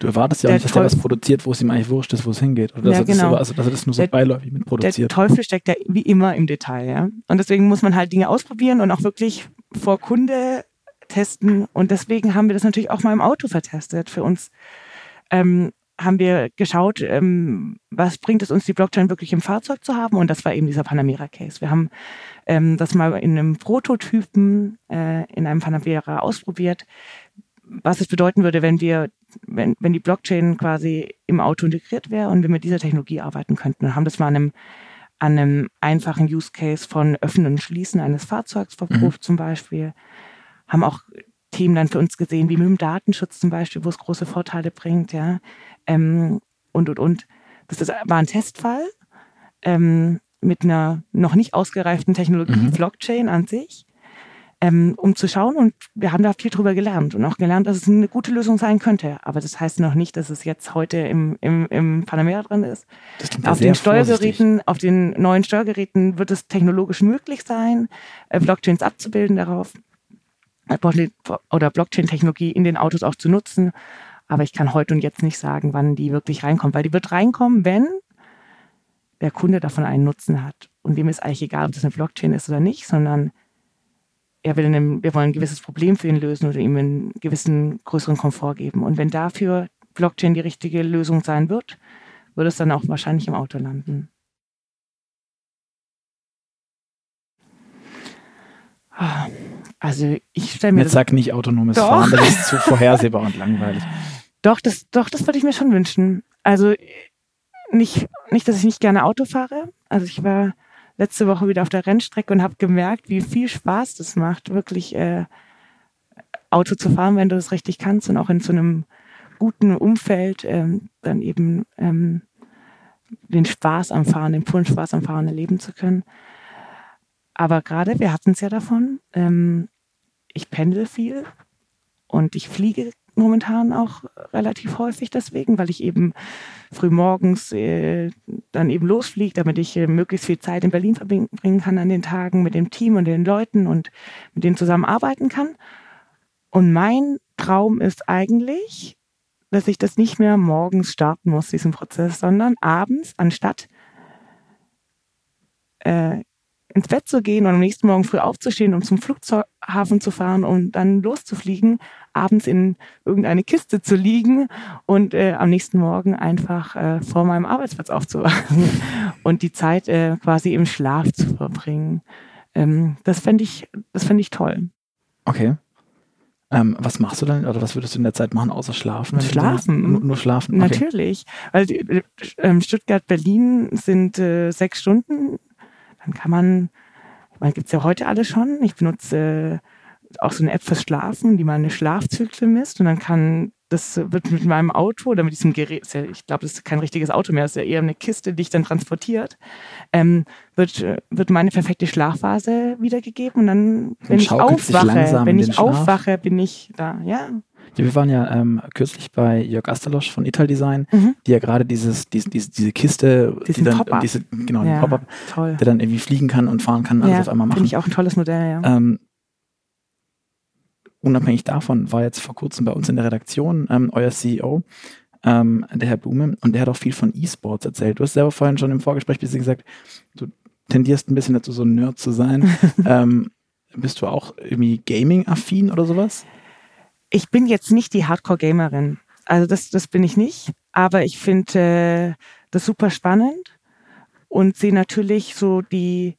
Du erwartest ja auch nicht, dass der was produziert, wo es ihm eigentlich wurscht ist, wo es hingeht. Oder ja, dass, genau. das, also, dass er das nur so der, beiläufig mit produziert. Der Teufel steckt ja wie immer im Detail, ja. Und deswegen muss man halt Dinge ausprobieren und auch wirklich vor Kunde testen. Und deswegen haben wir das natürlich auch mal im Auto vertestet. Für uns ähm, haben wir geschaut, ähm, was bringt es uns, die Blockchain wirklich im Fahrzeug zu haben. Und das war eben dieser Panamera-Case. Wir haben ähm, das mal in einem Prototypen äh, in einem Panamera ausprobiert, was es bedeuten würde, wenn wir, wenn, wenn die Blockchain quasi im Auto integriert wäre und wir mit dieser Technologie arbeiten könnten. Und haben das mal an einem, an einem einfachen Use Case von Öffnen und Schließen eines Fahrzeugs verprobt mhm. zum Beispiel. Haben auch Themen dann für uns gesehen, wie mit dem Datenschutz zum Beispiel, wo es große Vorteile bringt, ja. Ähm, und, und, und. Das ist, war ein Testfall ähm, mit einer noch nicht ausgereiften Technologie, mhm. Blockchain an sich ähm, um zu schauen. Und wir haben da viel drüber gelernt und auch gelernt, dass es eine gute Lösung sein könnte. Aber das heißt noch nicht, dass es jetzt heute im, im, im Panamera drin ist. auf den Steuergeräten, vorsichtig. auf den neuen Steuergeräten wird es technologisch möglich sein, äh, Blockchains abzubilden darauf oder Blockchain-Technologie in den Autos auch zu nutzen. Aber ich kann heute und jetzt nicht sagen, wann die wirklich reinkommt, weil die wird reinkommen, wenn der Kunde davon einen Nutzen hat. Und dem ist eigentlich egal, ob das eine Blockchain ist oder nicht, sondern er will einem, wir wollen ein gewisses Problem für ihn lösen oder ihm einen gewissen größeren Komfort geben. Und wenn dafür Blockchain die richtige Lösung sein wird, wird es dann auch wahrscheinlich im Auto landen. Also ich stelle mir. Jetzt sag nicht autonomes doch. Fahren, das ist zu vorhersehbar und langweilig. Doch, das, doch, das würde ich mir schon wünschen. Also nicht, nicht, dass ich nicht gerne Auto fahre. Also ich war letzte Woche wieder auf der Rennstrecke und habe gemerkt, wie viel Spaß das macht, wirklich äh, Auto zu fahren, wenn du das richtig kannst und auch in so einem guten Umfeld ähm, dann eben ähm, den Spaß am Fahren, den puren Spaß am Fahren erleben zu können. Aber gerade, wir hatten es ja davon, ähm, ich pendel viel und ich fliege momentan auch relativ häufig deswegen, weil ich eben früh morgens äh, dann eben losfliege, damit ich äh, möglichst viel Zeit in Berlin verbringen kann an den Tagen mit dem Team und den Leuten und mit denen zusammenarbeiten kann. Und mein Traum ist eigentlich, dass ich das nicht mehr morgens starten muss, diesen Prozess, sondern abends, anstatt äh, ins Bett zu gehen und am nächsten Morgen früh aufzustehen, um zum Flughafen zu fahren und dann loszufliegen, abends in irgendeine Kiste zu liegen und äh, am nächsten Morgen einfach äh, vor meinem Arbeitsplatz aufzuwachen *laughs* und die Zeit äh, quasi im Schlaf zu verbringen. Ähm, das fände ich, das fände ich toll. Okay. Ähm, was machst du dann oder was würdest du in der Zeit machen, außer schlafen? Schlafen. Nur, nur, schlafen. Okay. Natürlich. Also Stuttgart, Berlin sind äh, sechs Stunden. Dann kann man, man gibt's ja heute alle schon. Ich benutze auch so eine App fürs Schlafen, die meine Schlafzyklen misst und dann kann das wird mit meinem Auto oder mit diesem Gerät, ja, ich glaube, das ist kein richtiges Auto mehr, das ist ja eher eine Kiste, die ich dann transportiert, ähm, wird, wird meine perfekte Schlafphase wiedergegeben und dann, wenn ich aufwache, wenn ich aufwache, bin ich da, ja. Ja, wir waren ja ähm, kürzlich bei Jörg Asterlosch von Ital Design, mhm. die ja gerade dieses, diese, diese, diese Kiste, Diesen die dann, diese, genau, ja, Pop-up, der dann irgendwie fliegen kann und fahren kann, alles ja, auf einmal machen. Finde ich auch ein tolles Modell, ja. Ähm, unabhängig davon war jetzt vor kurzem bei uns in der Redaktion ähm, euer CEO, ähm, der Herr Blume, und der hat auch viel von E-Sports erzählt. Du hast selber vorhin schon im Vorgespräch bisschen gesagt, du tendierst ein bisschen dazu, so ein Nerd zu sein. *laughs* ähm, bist du auch irgendwie Gaming-affin oder sowas? Ich bin jetzt nicht die Hardcore-Gamerin. Also das, das bin ich nicht. Aber ich finde äh, das super spannend und sehe natürlich so die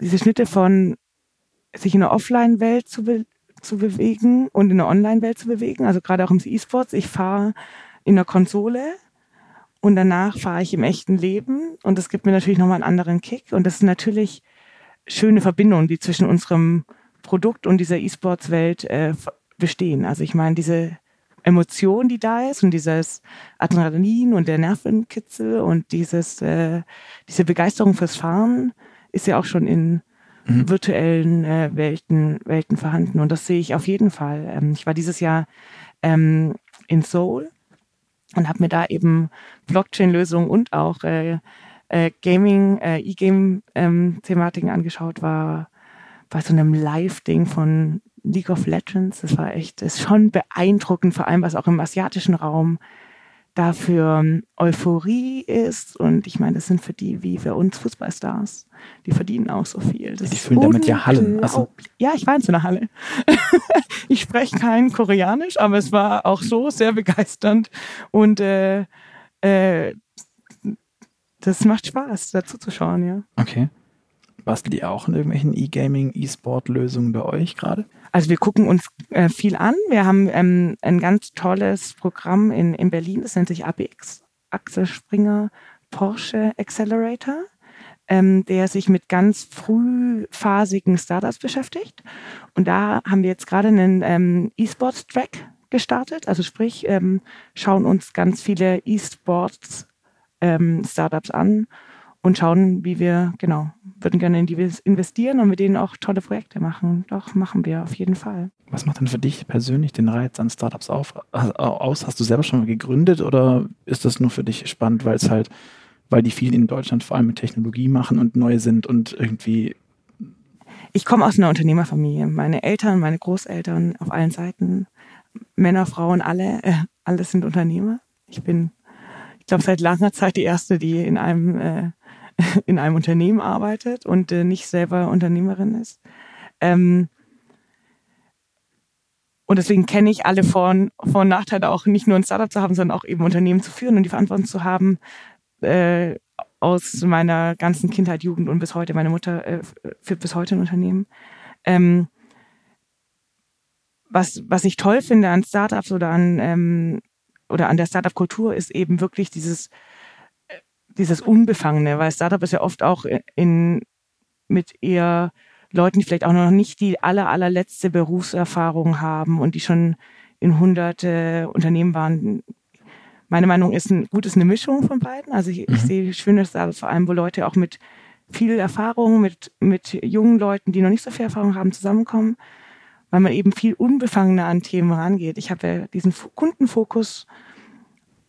diese Schnitte von sich in der Offline-Welt zu, be zu bewegen und in der Online-Welt zu bewegen. Also gerade auch im E-Sports. Ich fahre in der Konsole und danach fahre ich im echten Leben und das gibt mir natürlich nochmal einen anderen Kick und das ist natürlich schöne Verbindungen, die zwischen unserem Produkt und dieser E-Sports-Welt äh, bestehen. Also ich meine, diese Emotion, die da ist und dieses Adrenalin und der Nervenkitzel und dieses, äh, diese Begeisterung fürs Fahren ist ja auch schon in mhm. virtuellen äh, Welten, Welten vorhanden. Und das sehe ich auf jeden Fall. Ähm, ich war dieses Jahr ähm, in Seoul und habe mir da eben Blockchain-Lösungen und auch äh, äh, Gaming, äh, E-Game-Thematiken ähm, angeschaut, war bei so einem Live-Ding von League of Legends. Das war echt, ist schon beeindruckend, vor allem was auch im asiatischen Raum dafür ähm, Euphorie ist. Und ich meine, das sind für die wie für uns Fußballstars. Die verdienen auch so viel. Das die füllen damit ja Hallen. Also. Ja, ich war in so einer Halle. *laughs* ich spreche kein Koreanisch, aber es war auch so sehr begeisternd. Und äh, äh, das macht Spaß, dazu zu schauen, ja. Okay. Bastelt ihr auch in irgendwelchen E-Gaming, E-Sport-Lösungen bei euch gerade? Also wir gucken uns äh, viel an. Wir haben ähm, ein ganz tolles Programm in, in Berlin, das nennt sich APX, Axel Springer Porsche Accelerator, ähm, der sich mit ganz frühphasigen Startups beschäftigt. Und da haben wir jetzt gerade einen ähm, E-Sports-Track gestartet. Also sprich, ähm, schauen uns ganz viele E-Sports ähm, an und schauen, wie wir, genau, würden gerne in die investieren und mit denen auch tolle Projekte machen. Doch, machen wir auf jeden Fall. Was macht denn für dich persönlich den Reiz an Startups auf, aus? Hast du selber schon mal gegründet oder ist das nur für dich spannend, weil es halt, weil die viel in Deutschland vor allem mit Technologie machen und neu sind und irgendwie ich komme aus einer Unternehmerfamilie. Meine Eltern, meine Großeltern auf allen Seiten, Männer, Frauen, alle, äh, alle sind Unternehmer. Ich bin, ich glaube, seit langer Zeit die erste, die in einem äh, *laughs* in einem Unternehmen arbeitet und äh, nicht selber Unternehmerin ist. Ähm, und deswegen kenne ich alle Vor- und, Vor und Nachteile auch nicht nur ein Startup zu haben, sondern auch eben Unternehmen zu führen und die Verantwortung zu haben, äh, aus meiner ganzen Kindheit, Jugend und bis heute. Meine Mutter äh, führt bis heute ein Unternehmen. Ähm, was, was ich toll finde an Startups oder an, ähm, oder an der Startup-Kultur ist eben wirklich dieses dieses Unbefangene, weil Startup ist ja oft auch in, mit eher Leuten, die vielleicht auch noch nicht die aller, allerletzte Berufserfahrung haben und die schon in hunderte Unternehmen waren. Meine Meinung ist, ein, gut ist eine Mischung von beiden. Also ich, mhm. ich sehe schöne Startups vor allem, wo Leute auch mit viel Erfahrung, mit, mit jungen Leuten, die noch nicht so viel Erfahrung haben, zusammenkommen, weil man eben viel unbefangener an Themen rangeht. Ich habe ja diesen Kundenfokus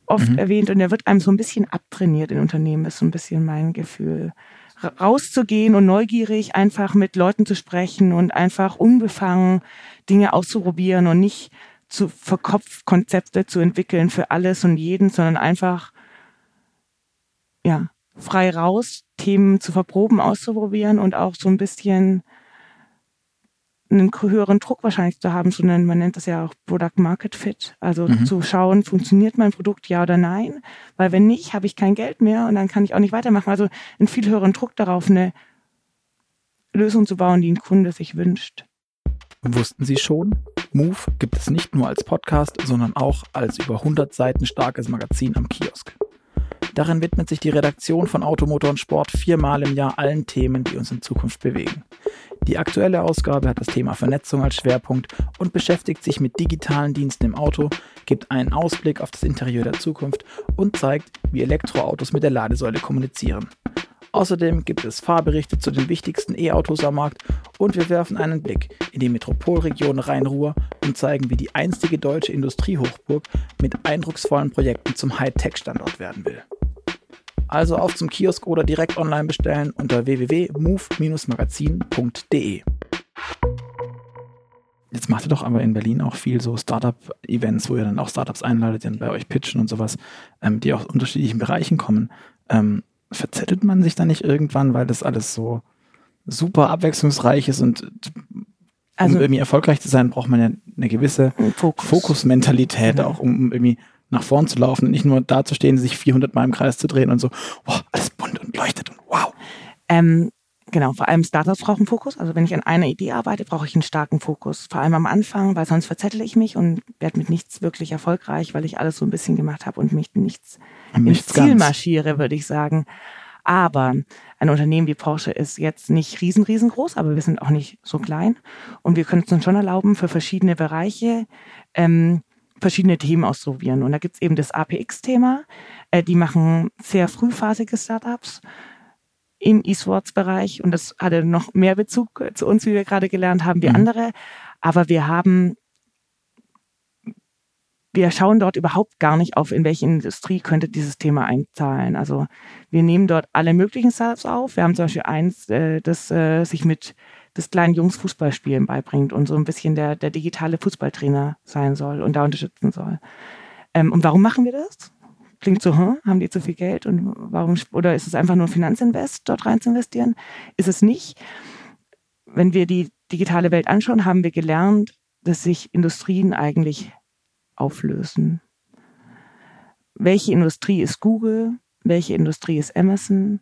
oft mhm. erwähnt und der wird einem so ein bisschen abtrainiert in Unternehmen, ist so ein bisschen mein Gefühl. Rauszugehen und neugierig einfach mit Leuten zu sprechen und einfach unbefangen Dinge auszuprobieren und nicht zu verkopft Konzepte zu entwickeln für alles und jeden, sondern einfach, ja, frei raus, Themen zu verproben, auszuprobieren und auch so ein bisschen einen höheren Druck wahrscheinlich zu haben, sondern man nennt das ja auch Product Market Fit. Also mhm. zu schauen, funktioniert mein Produkt ja oder nein? Weil wenn nicht, habe ich kein Geld mehr und dann kann ich auch nicht weitermachen. Also einen viel höheren Druck darauf, eine Lösung zu bauen, die ein Kunde sich wünscht. Wussten Sie schon? Move gibt es nicht nur als Podcast, sondern auch als über 100 Seiten starkes Magazin am Kiosk. Darin widmet sich die Redaktion von Automotor und Sport viermal im Jahr allen Themen, die uns in Zukunft bewegen. Die aktuelle Ausgabe hat das Thema Vernetzung als Schwerpunkt und beschäftigt sich mit digitalen Diensten im Auto, gibt einen Ausblick auf das Interieur der Zukunft und zeigt, wie Elektroautos mit der Ladesäule kommunizieren. Außerdem gibt es Fahrberichte zu den wichtigsten E-Autos am Markt und wir werfen einen Blick in die Metropolregion Rhein-Ruhr und zeigen, wie die einstige deutsche Industriehochburg mit eindrucksvollen Projekten zum Hightech-Standort werden will. Also auf zum Kiosk oder direkt online bestellen unter www.move-magazin.de. Jetzt macht ihr doch aber in Berlin auch viel so Startup-Events, wo ihr dann auch Startups einladet, die dann bei euch pitchen und sowas, ähm, die aus unterschiedlichen Bereichen kommen. Ähm, verzettelt man sich da nicht irgendwann, weil das alles so super abwechslungsreich ist und also, um irgendwie erfolgreich zu sein, braucht man ja eine gewisse Fokus. Fokusmentalität, auch um irgendwie nach vorn zu laufen und nicht nur da zu stehen, sich 400 Mal im Kreis zu drehen und so, wow, alles bunt und leuchtet und wow. Ähm, genau, vor allem Startups brauchen Fokus. Also wenn ich an einer Idee arbeite, brauche ich einen starken Fokus. Vor allem am Anfang, weil sonst verzettel ich mich und werde mit nichts wirklich erfolgreich, weil ich alles so ein bisschen gemacht habe und mich nichts, nichts ins Ziel ganz. marschiere, würde ich sagen. Aber ein Unternehmen wie Porsche ist jetzt nicht riesen, riesengroß, aber wir sind auch nicht so klein. Und wir können es uns schon erlauben, für verschiedene Bereiche ähm, verschiedene Themen ausprobieren. Und da gibt's eben das APX-Thema. Äh, die machen sehr frühphasige Startups im E-Sports-Bereich. Und das hatte noch mehr Bezug zu uns, wie wir gerade gelernt haben, wie mhm. andere. Aber wir haben, wir schauen dort überhaupt gar nicht auf, in welche Industrie könnte dieses Thema einzahlen. Also wir nehmen dort alle möglichen Startups auf. Wir haben zum Beispiel eins, äh, das äh, sich mit des kleinen Jungs Fußballspielen beibringt und so ein bisschen der, der digitale Fußballtrainer sein soll und da unterstützen soll. Ähm, und warum machen wir das? klingt so, hm, haben die zu viel Geld und warum, oder ist es einfach nur Finanzinvest, dort rein zu investieren? Ist es nicht. Wenn wir die digitale Welt anschauen, haben wir gelernt, dass sich Industrien eigentlich auflösen. Welche Industrie ist Google? Welche Industrie ist Amazon?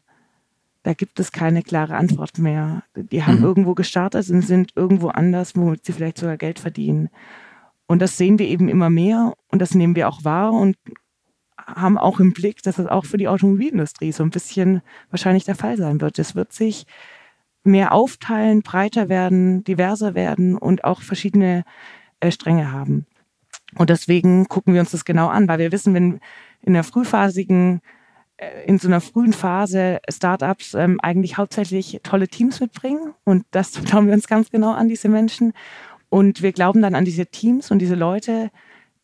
Da gibt es keine klare Antwort mehr. Die haben mhm. irgendwo gestartet und sind irgendwo anders, womit sie vielleicht sogar Geld verdienen. Und das sehen wir eben immer mehr und das nehmen wir auch wahr und haben auch im Blick, dass das auch für die Automobilindustrie so ein bisschen wahrscheinlich der Fall sein wird. Es wird sich mehr aufteilen, breiter werden, diverser werden und auch verschiedene äh, Stränge haben. Und deswegen gucken wir uns das genau an, weil wir wissen, wenn in der frühphasigen, in so einer frühen Phase Startups ähm, eigentlich hauptsächlich tolle Teams mitbringen. Und das *laughs* schauen wir uns ganz genau an, diese Menschen. Und wir glauben dann an diese Teams und diese Leute,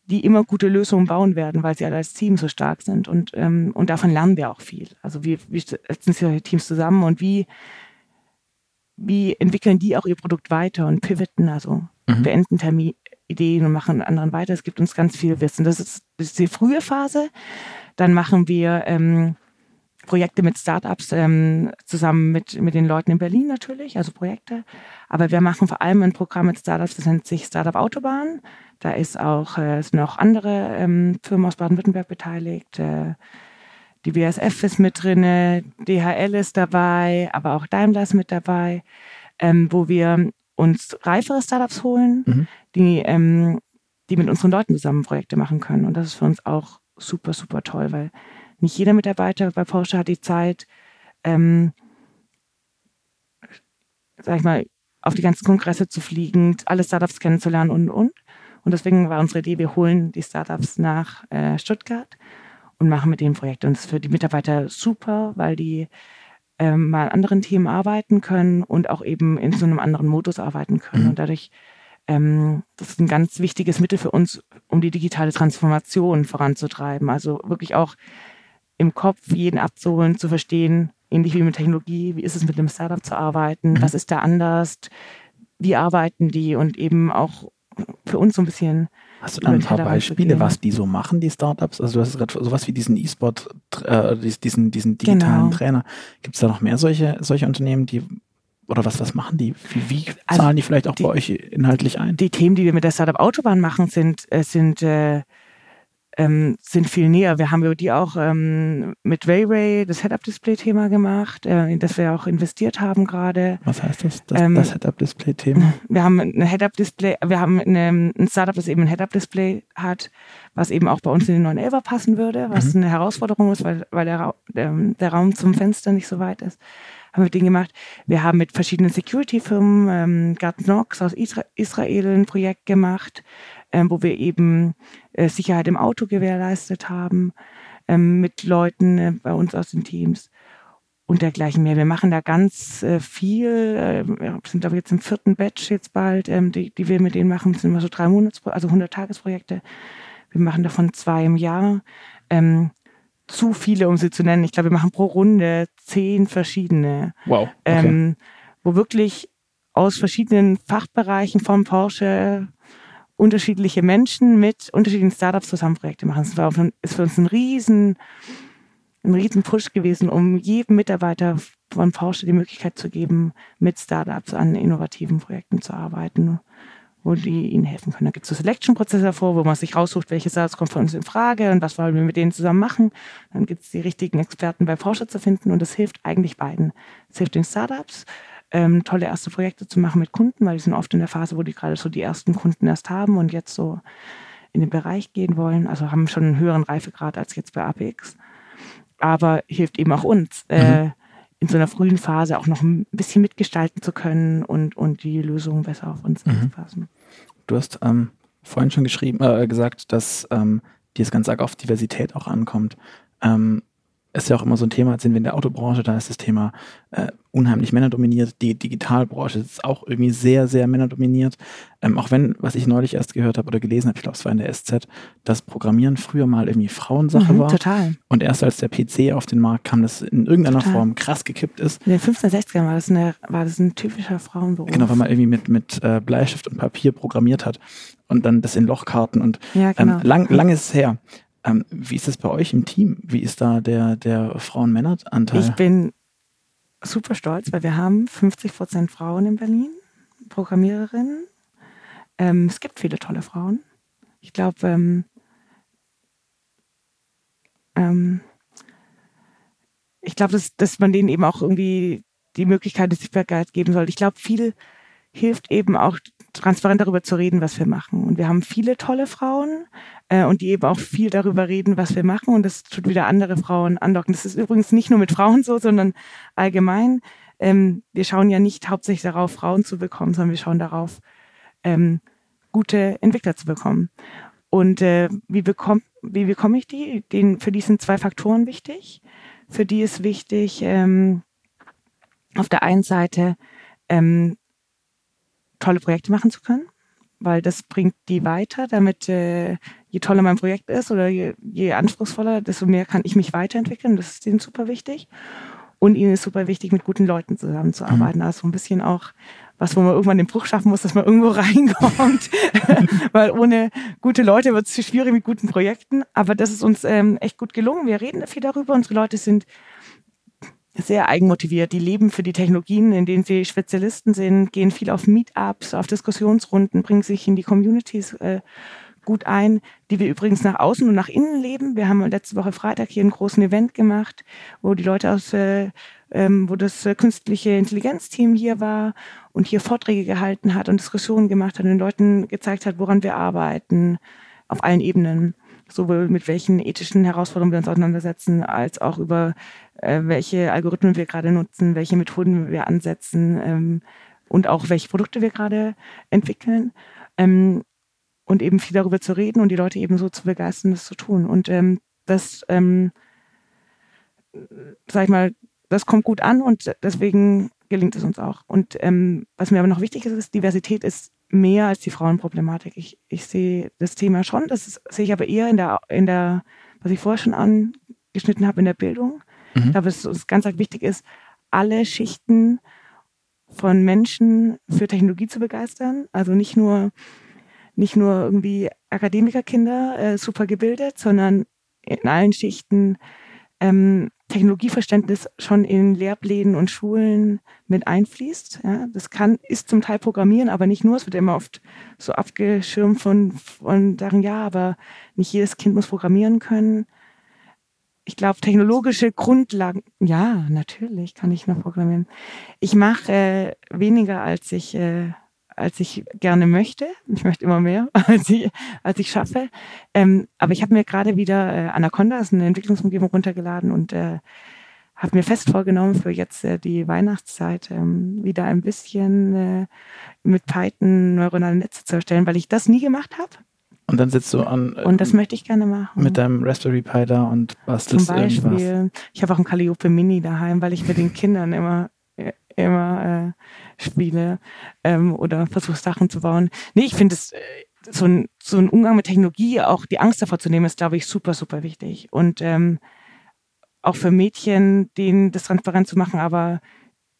die immer gute Lösungen bauen werden, weil sie alle als Team so stark sind. Und, ähm, und davon lernen wir auch viel. Also wie, wie setzen solche Teams zusammen und wie, wie entwickeln die auch ihr Produkt weiter und pivoten, also mhm. beenden Termin, Ideen und machen anderen weiter. Es gibt uns ganz viel Wissen. Das ist, das ist die frühe Phase. Dann machen wir ähm, Projekte mit Startups ähm, zusammen mit, mit den Leuten in Berlin natürlich, also Projekte. Aber wir machen vor allem ein Programm mit Startups, das nennt sich Startup Autobahn. Da ist auch äh, sind noch andere ähm, Firmen aus Baden-Württemberg beteiligt. Äh, die BSF ist mit drin, DHL ist dabei, aber auch Daimler ist mit dabei, ähm, wo wir uns reifere Startups holen, mhm. Die, ähm, die mit unseren Leuten zusammen Projekte machen können. Und das ist für uns auch super, super toll, weil nicht jeder Mitarbeiter bei Porsche hat die Zeit, ähm, sag ich mal, auf die ganzen Kongresse zu fliegen, alle Startups kennenzulernen und, und. Und deswegen war unsere Idee, wir holen die Startups nach äh, Stuttgart und machen mit denen Projekte. Und das ist für die Mitarbeiter super, weil die ähm, mal an anderen Themen arbeiten können und auch eben in so einem anderen Modus arbeiten können. Und dadurch, ähm, das ist ein ganz wichtiges Mittel für uns, um die digitale Transformation voranzutreiben. Also wirklich auch im Kopf jeden abzuholen, zu verstehen, ähnlich wie mit Technologie, wie ist es mit einem Startup zu arbeiten, mhm. was ist da anders, wie arbeiten die und eben auch für uns so ein bisschen. Hast du da ein paar Beispiele, was die so machen, die Startups? Also du hast gerade sowas wie diesen E-Sport, äh, diesen, diesen digitalen genau. Trainer. Gibt es da noch mehr solche, solche Unternehmen, die oder was, was machen die? Wie, wie also zahlen die vielleicht auch die, bei euch inhaltlich ein? Die Themen, die wir mit der Startup Autobahn machen, sind, äh, sind äh, ähm, sind viel näher. Wir haben die auch ähm, mit Ray Ray das Head-Up-Display-Thema gemacht, äh, in das wir auch investiert haben gerade. Was heißt das, das, ähm, das Head-Up-Display-Thema? *laughs* Wir haben ein Head-Up-Display, wir haben eine, ein Startup, das eben ein Head-Up-Display hat, was eben auch bei uns in den 911 passen würde, was mhm. eine Herausforderung ist, weil, weil der, der, der Raum zum Fenster nicht so weit ist haben wir den gemacht. Wir haben mit verschiedenen Security-Firmen, ähm, Garten Knox aus Israel ein Projekt gemacht ähm, wo wir eben äh, Sicherheit im Auto gewährleistet haben ähm, mit Leuten äh, bei uns aus den Teams und dergleichen mehr. Wir machen da ganz äh, viel. Äh, sind aber jetzt im vierten Batch jetzt bald, ähm, die, die wir mit denen machen. Sind immer so drei Monats, also 100 Tagesprojekte. Wir machen davon zwei im Jahr. Ähm, zu viele, um sie zu nennen. Ich glaube, wir machen pro Runde zehn verschiedene. Wow. Okay. Ähm, wo wirklich aus verschiedenen Fachbereichen vom Porsche unterschiedliche Menschen mit unterschiedlichen Startups zusammen Projekte machen. Das war für, ist für uns ein riesen, ein riesen Push gewesen, um jedem Mitarbeiter von Porsche die Möglichkeit zu geben, mit Startups an innovativen Projekten zu arbeiten, wo die ihnen helfen können. Da gibt es so Selection-Prozesse davor, wo man sich raussucht, welche Startups kommen von uns in Frage und was wollen wir mit denen zusammen machen. Dann gibt es die richtigen Experten bei Porsche zu finden und das hilft eigentlich beiden. Es hilft den Startups, ähm, tolle erste Projekte zu machen mit Kunden, weil die sind oft in der Phase, wo die gerade so die ersten Kunden erst haben und jetzt so in den Bereich gehen wollen. Also haben schon einen höheren Reifegrad als jetzt bei APX. Aber hilft eben auch uns, mhm. äh, in so einer frühen Phase auch noch ein bisschen mitgestalten zu können und, und die Lösungen besser auf uns mhm. anzupassen. Du hast ähm, vorhin schon geschrieben, äh, gesagt, dass ähm, dir es ganz arg auf Diversität auch ankommt. Ähm, ist ja auch immer so ein Thema, jetzt sind wir in der Autobranche, da ist das Thema äh, unheimlich männerdominiert. Die Digitalbranche ist auch irgendwie sehr, sehr männerdominiert. Ähm, auch wenn, was ich neulich erst gehört habe oder gelesen habe, ich glaube, es war in der SZ, dass Programmieren früher mal irgendwie Frauensache mhm, war. Total. Und erst als der PC auf den Markt kam, das in irgendeiner total. Form krass gekippt ist. In den 1560ern war das, eine, war das ein typischer Frauenberuf. Genau, weil man irgendwie mit, mit äh, Bleistift und Papier programmiert hat und dann das in Lochkarten und ja, genau. ähm, lang, lang ist es her. Ähm, wie ist das bei euch im Team? Wie ist da der, der Frauen-Männer-Anteil? Ich bin super stolz, weil wir haben 50 Prozent Frauen in Berlin, Programmiererinnen. Ähm, es gibt viele tolle Frauen. Ich glaube, ähm, ähm, ich glaube, dass, dass man denen eben auch irgendwie die Möglichkeit der Sichtbarkeit geben soll. Ich glaube, viel hilft eben auch transparent darüber zu reden, was wir machen. Und wir haben viele tolle Frauen äh, und die eben auch viel darüber reden, was wir machen. Und das tut wieder andere Frauen andocken. Das ist übrigens nicht nur mit Frauen so, sondern allgemein. Ähm, wir schauen ja nicht hauptsächlich darauf, Frauen zu bekommen, sondern wir schauen darauf, ähm, gute Entwickler zu bekommen. Und äh, wie, bekomm, wie bekomme ich die? Den, für die sind zwei Faktoren wichtig. Für die ist wichtig, ähm, auf der einen Seite ähm, tolle Projekte machen zu können, weil das bringt die weiter, damit äh, je toller mein Projekt ist oder je, je anspruchsvoller, desto mehr kann ich mich weiterentwickeln. Das ist ihnen super wichtig. Und ihnen ist super wichtig, mit guten Leuten zusammenzuarbeiten. Mhm. Also ein bisschen auch was, wo man irgendwann den Bruch schaffen muss, dass man irgendwo *laughs* reinkommt. *laughs* Weil ohne gute Leute wird es schwierig mit guten Projekten. Aber das ist uns ähm, echt gut gelungen. Wir reden viel darüber. Unsere Leute sind sehr eigenmotiviert. Die leben für die Technologien, in denen sie Spezialisten sind, gehen viel auf Meetups, auf Diskussionsrunden, bringen sich in die Communities äh, gut ein, die wir übrigens nach außen und nach innen leben. Wir haben letzte Woche Freitag hier einen großen Event gemacht, wo die Leute aus, äh, ähm, wo das äh, künstliche Intelligenzteam hier war und hier Vorträge gehalten hat und Diskussionen gemacht hat und den Leuten gezeigt hat, woran wir arbeiten, auf allen Ebenen sowohl mit welchen ethischen Herausforderungen wir uns auseinandersetzen, als auch über äh, welche Algorithmen wir gerade nutzen, welche Methoden wir ansetzen ähm, und auch welche Produkte wir gerade entwickeln. Ähm, und eben viel darüber zu reden und die Leute eben so zu begeistern, das zu tun. Und ähm, das, ähm, sag ich mal, das kommt gut an und deswegen gelingt es uns auch. Und ähm, was mir aber noch wichtig ist, ist, Diversität ist mehr als die Frauenproblematik. Ich, ich sehe das Thema schon, das ist, sehe ich aber eher in der, in der, was ich vorher schon angeschnitten habe, in der Bildung. Mhm. Ich glaube, dass es ganz wichtig ist, alle Schichten von Menschen für Technologie zu begeistern. Also nicht nur, nicht nur irgendwie Akademikerkinder, äh, super gebildet, sondern in allen Schichten ähm, Technologieverständnis schon in Lehrplänen und Schulen mit einfließt. Ja, das kann, ist zum Teil Programmieren, aber nicht nur. Es wird immer oft so abgeschirmt von, von sagen, ja, aber nicht jedes Kind muss programmieren können. Ich glaube, technologische Grundlagen, ja, natürlich kann ich noch programmieren. Ich mache äh, weniger, als ich äh, als ich gerne möchte. Ich möchte immer mehr, *laughs* als ich, als ich schaffe. Ähm, aber ich habe mir gerade wieder äh, Anaconda, das ist eine Entwicklungsumgebung, runtergeladen und äh, habe mir fest vorgenommen, für jetzt äh, die Weihnachtszeit ähm, wieder ein bisschen äh, mit Python neuronale Netze zu erstellen, weil ich das nie gemacht habe. Und dann sitzt du an. Äh, und das möchte ich gerne machen. Mit deinem Raspberry Pi da und bastelst Zum Beispiel, irgendwas. ich habe auch ein Calliope Mini daheim, weil ich mit den Kindern immer immer äh, spiele ähm, oder versuche Sachen zu bauen. Nee, ich finde es äh, so ein, so ein Umgang mit Technologie, auch die Angst davor zu nehmen, ist, glaube ich, super, super wichtig. Und ähm, auch für Mädchen, denen das transparent zu machen, aber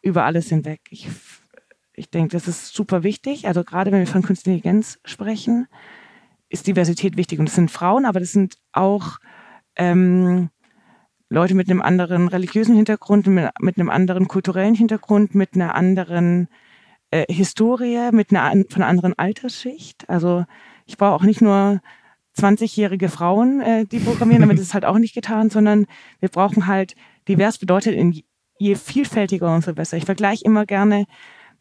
über alles hinweg. Ich, ich denke, das ist super wichtig. Also gerade wenn wir von Künstliche Intelligenz sprechen, ist Diversität wichtig. Und das sind Frauen, aber das sind auch ähm, Leute mit einem anderen religiösen Hintergrund, mit, mit einem anderen kulturellen Hintergrund, mit einer anderen äh, Historie, mit einer von einer anderen Altersschicht. Also ich brauche auch nicht nur 20-jährige Frauen, äh, die programmieren, damit ist es halt auch nicht getan, sondern wir brauchen halt divers bedeutet in je vielfältiger umso besser. Ich vergleiche immer gerne,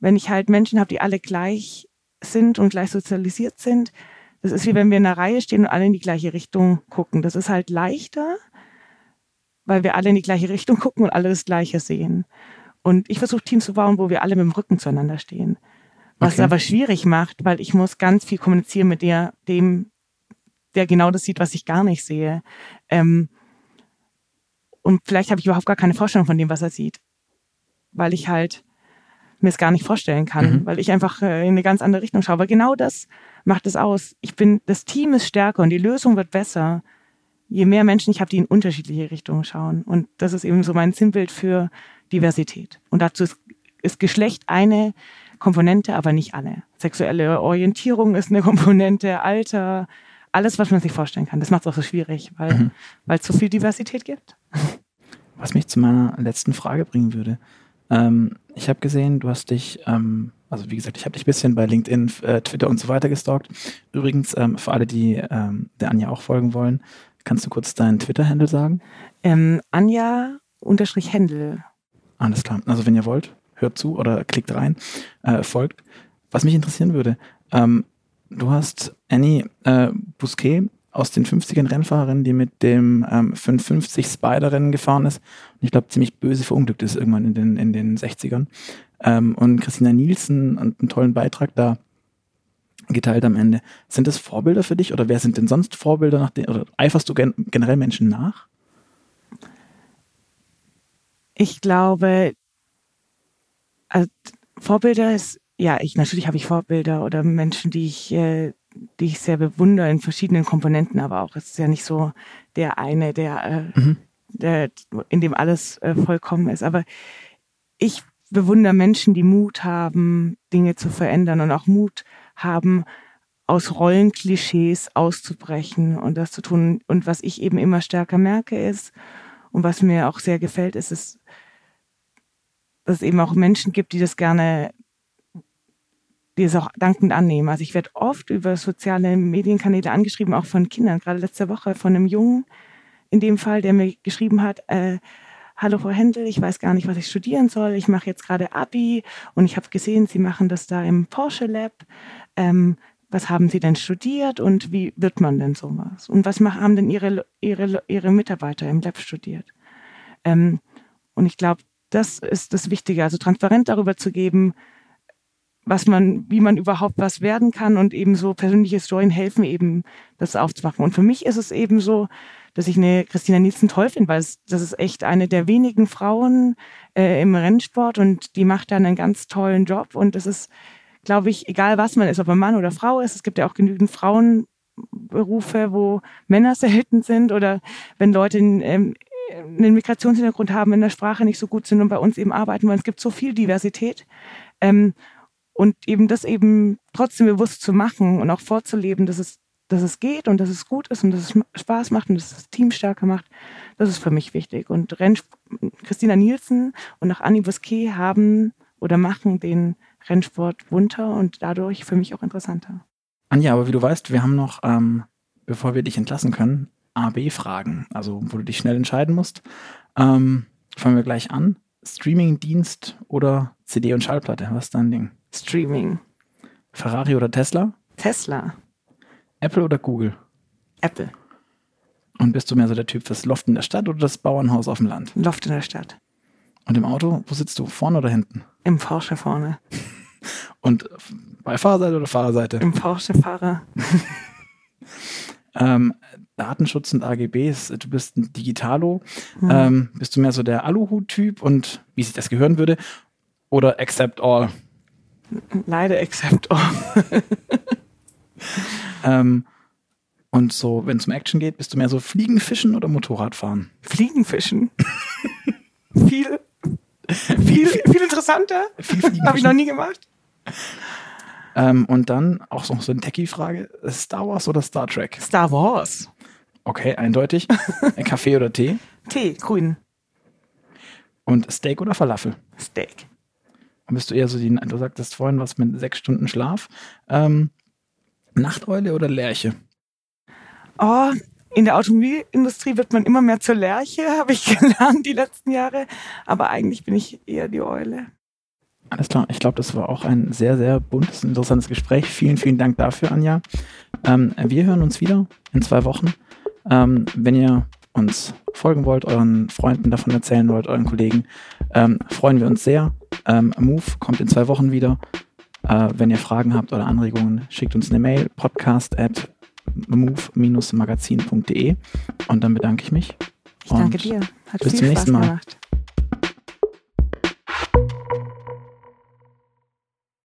wenn ich halt Menschen habe, die alle gleich sind und gleich sozialisiert sind. Das ist wie wenn wir in einer Reihe stehen und alle in die gleiche Richtung gucken. Das ist halt leichter, weil wir alle in die gleiche Richtung gucken und alle das Gleiche sehen. Und ich versuche Teams zu bauen, wo wir alle mit dem Rücken zueinander stehen. Was okay. es aber schwierig macht, weil ich muss ganz viel kommunizieren mit der, dem, der genau das sieht, was ich gar nicht sehe. Ähm, und vielleicht habe ich überhaupt gar keine Vorstellung von dem, was er sieht. Weil ich halt mir es gar nicht vorstellen kann, mhm. weil ich einfach äh, in eine ganz andere Richtung schaue. Aber genau das macht es aus. Ich bin, das Team ist stärker und die Lösung wird besser, je mehr Menschen ich habe, die in unterschiedliche Richtungen schauen. Und das ist eben so mein Sinnbild für Diversität. Und dazu ist, ist Geschlecht eine Komponente, aber nicht alle. Sexuelle Orientierung ist eine *laughs* Komponente, Alter, alles, was man sich vorstellen kann. Das macht es auch so schwierig, weil mhm. es so viel Diversität gibt. Was mich zu meiner letzten Frage bringen würde. Ähm, ich habe gesehen, du hast dich, ähm, also wie gesagt, ich habe dich ein bisschen bei LinkedIn, äh, Twitter und so weiter gestalkt. Übrigens, ähm, für alle, die ähm, der Anja auch folgen wollen, kannst du kurz deinen Twitter-Handle sagen? Ähm, Anja unterstrich Händel. Alles klar. Also wenn ihr wollt, hört zu oder klickt rein, äh, folgt. Was mich interessieren würde, ähm, du hast Annie äh, Bousquet aus den 50ern Rennfahrerin, die mit dem ähm, 550 Spider-Rennen gefahren ist und ich glaube ziemlich böse verunglückt ist irgendwann in den, in den 60ern. Ähm, und Christina Nielsen einen tollen Beitrag da geteilt am Ende. Sind das Vorbilder für dich oder wer sind denn sonst Vorbilder nach den, oder eiferst du gen generell Menschen nach? Ich glaube, also Vorbilder ist, ja, ich natürlich habe ich Vorbilder oder Menschen, die ich äh, die ich sehr bewundere in verschiedenen Komponenten, aber auch es ist ja nicht so der eine, der, äh, mhm. der in dem alles äh, vollkommen ist. Aber ich bewundere Menschen, die Mut haben, Dinge zu verändern und auch Mut haben, aus Rollenklischees auszubrechen und das zu tun. Und was ich eben immer stärker merke ist, und was mir auch sehr gefällt, ist, ist dass es eben auch Menschen gibt, die das gerne die es auch dankend annehmen. Also ich werde oft über soziale Medienkanäle angeschrieben, auch von Kindern, gerade letzte Woche von einem Jungen, in dem Fall, der mir geschrieben hat, äh, Hallo Frau Händel, ich weiß gar nicht, was ich studieren soll. Ich mache jetzt gerade Abi und ich habe gesehen, Sie machen das da im Porsche Lab. Ähm, was haben Sie denn studiert und wie wird man denn sowas? Und was haben denn Ihre, Ihre, Ihre Mitarbeiter im Lab studiert? Ähm, und ich glaube, das ist das Wichtige, also transparent darüber zu geben, was man, wie man überhaupt was werden kann und eben so persönliche Storien helfen eben, das aufzumachen. Und für mich ist es eben so, dass ich eine Christina Nielsen toll finde, weil es, das ist echt eine der wenigen Frauen äh, im Rennsport und die macht da einen ganz tollen Job und das ist, glaube ich, egal was man ist, ob man Mann oder Frau ist, es gibt ja auch genügend Frauenberufe, wo Männer *laughs* selten sind oder wenn Leute ähm, einen Migrationshintergrund haben, in der Sprache nicht so gut sind und bei uns eben arbeiten wollen. Es gibt so viel Diversität. Ähm, und eben das eben trotzdem bewusst zu machen und auch vorzuleben, dass es, dass es geht und dass es gut ist und dass es Spaß macht und dass es das Team stärker macht, das ist für mich wichtig. Und Renn Christina Nielsen und auch Annie Bousquet haben oder machen den Rennsport bunter und dadurch für mich auch interessanter. Anja, aber wie du weißt, wir haben noch, ähm, bevor wir dich entlassen können, A-B-Fragen, also wo du dich schnell entscheiden musst. Ähm, fangen wir gleich an. Streaming-Dienst oder CD und Schallplatte? Was ist dein Ding? Streaming. Ferrari oder Tesla? Tesla. Apple oder Google? Apple. Und bist du mehr so der Typ fürs Loft in der Stadt oder das Bauernhaus auf dem Land? Loft in der Stadt. Und im Auto, wo sitzt du? Vorne oder hinten? Im Porsche vorne. *laughs* Und bei Fahrerseite oder Fahrerseite? Im Porsche-Fahrer. *laughs* ähm, Datenschutz und AGBs, du bist ein Digitalo. Hm. Ähm, bist du mehr so der Aluhut-Typ und wie sich das gehören würde? Oder accept all? Leider accept all. *laughs* ähm, und so, wenn es um Action geht, bist du mehr so Fliegenfischen oder Motorradfahren? Fliegenfischen. *laughs* viel, viel, viel interessanter. Habe ich noch nie gemacht. Ähm, und dann auch so, so eine Techie-Frage: Star Wars oder Star Trek? Star Wars. Okay, eindeutig. Kaffee oder Tee? Tee, grün. Und Steak oder Falafel? Steak. Bist du eher so die, du sagtest vorhin was mit sechs Stunden Schlaf. Ähm, Nachteule oder Lerche? Oh, in der Automobilindustrie wird man immer mehr zur Lerche, *laughs* habe ich gelernt die letzten Jahre. Aber eigentlich bin ich eher die Eule. Alles klar, ich glaube, das war auch ein sehr, sehr buntes, interessantes Gespräch. Vielen, vielen Dank dafür, Anja. Ähm, wir hören uns wieder in zwei Wochen. Ähm, wenn ihr uns folgen wollt, euren Freunden davon erzählen wollt, euren Kollegen, ähm, freuen wir uns sehr. Ähm, Move kommt in zwei Wochen wieder. Äh, wenn ihr Fragen habt oder Anregungen, schickt uns eine Mail, podcast at move-magazin.de und dann bedanke ich mich. Ich danke dir. Hat bis viel zum nächsten Spaß Mal. Gemacht.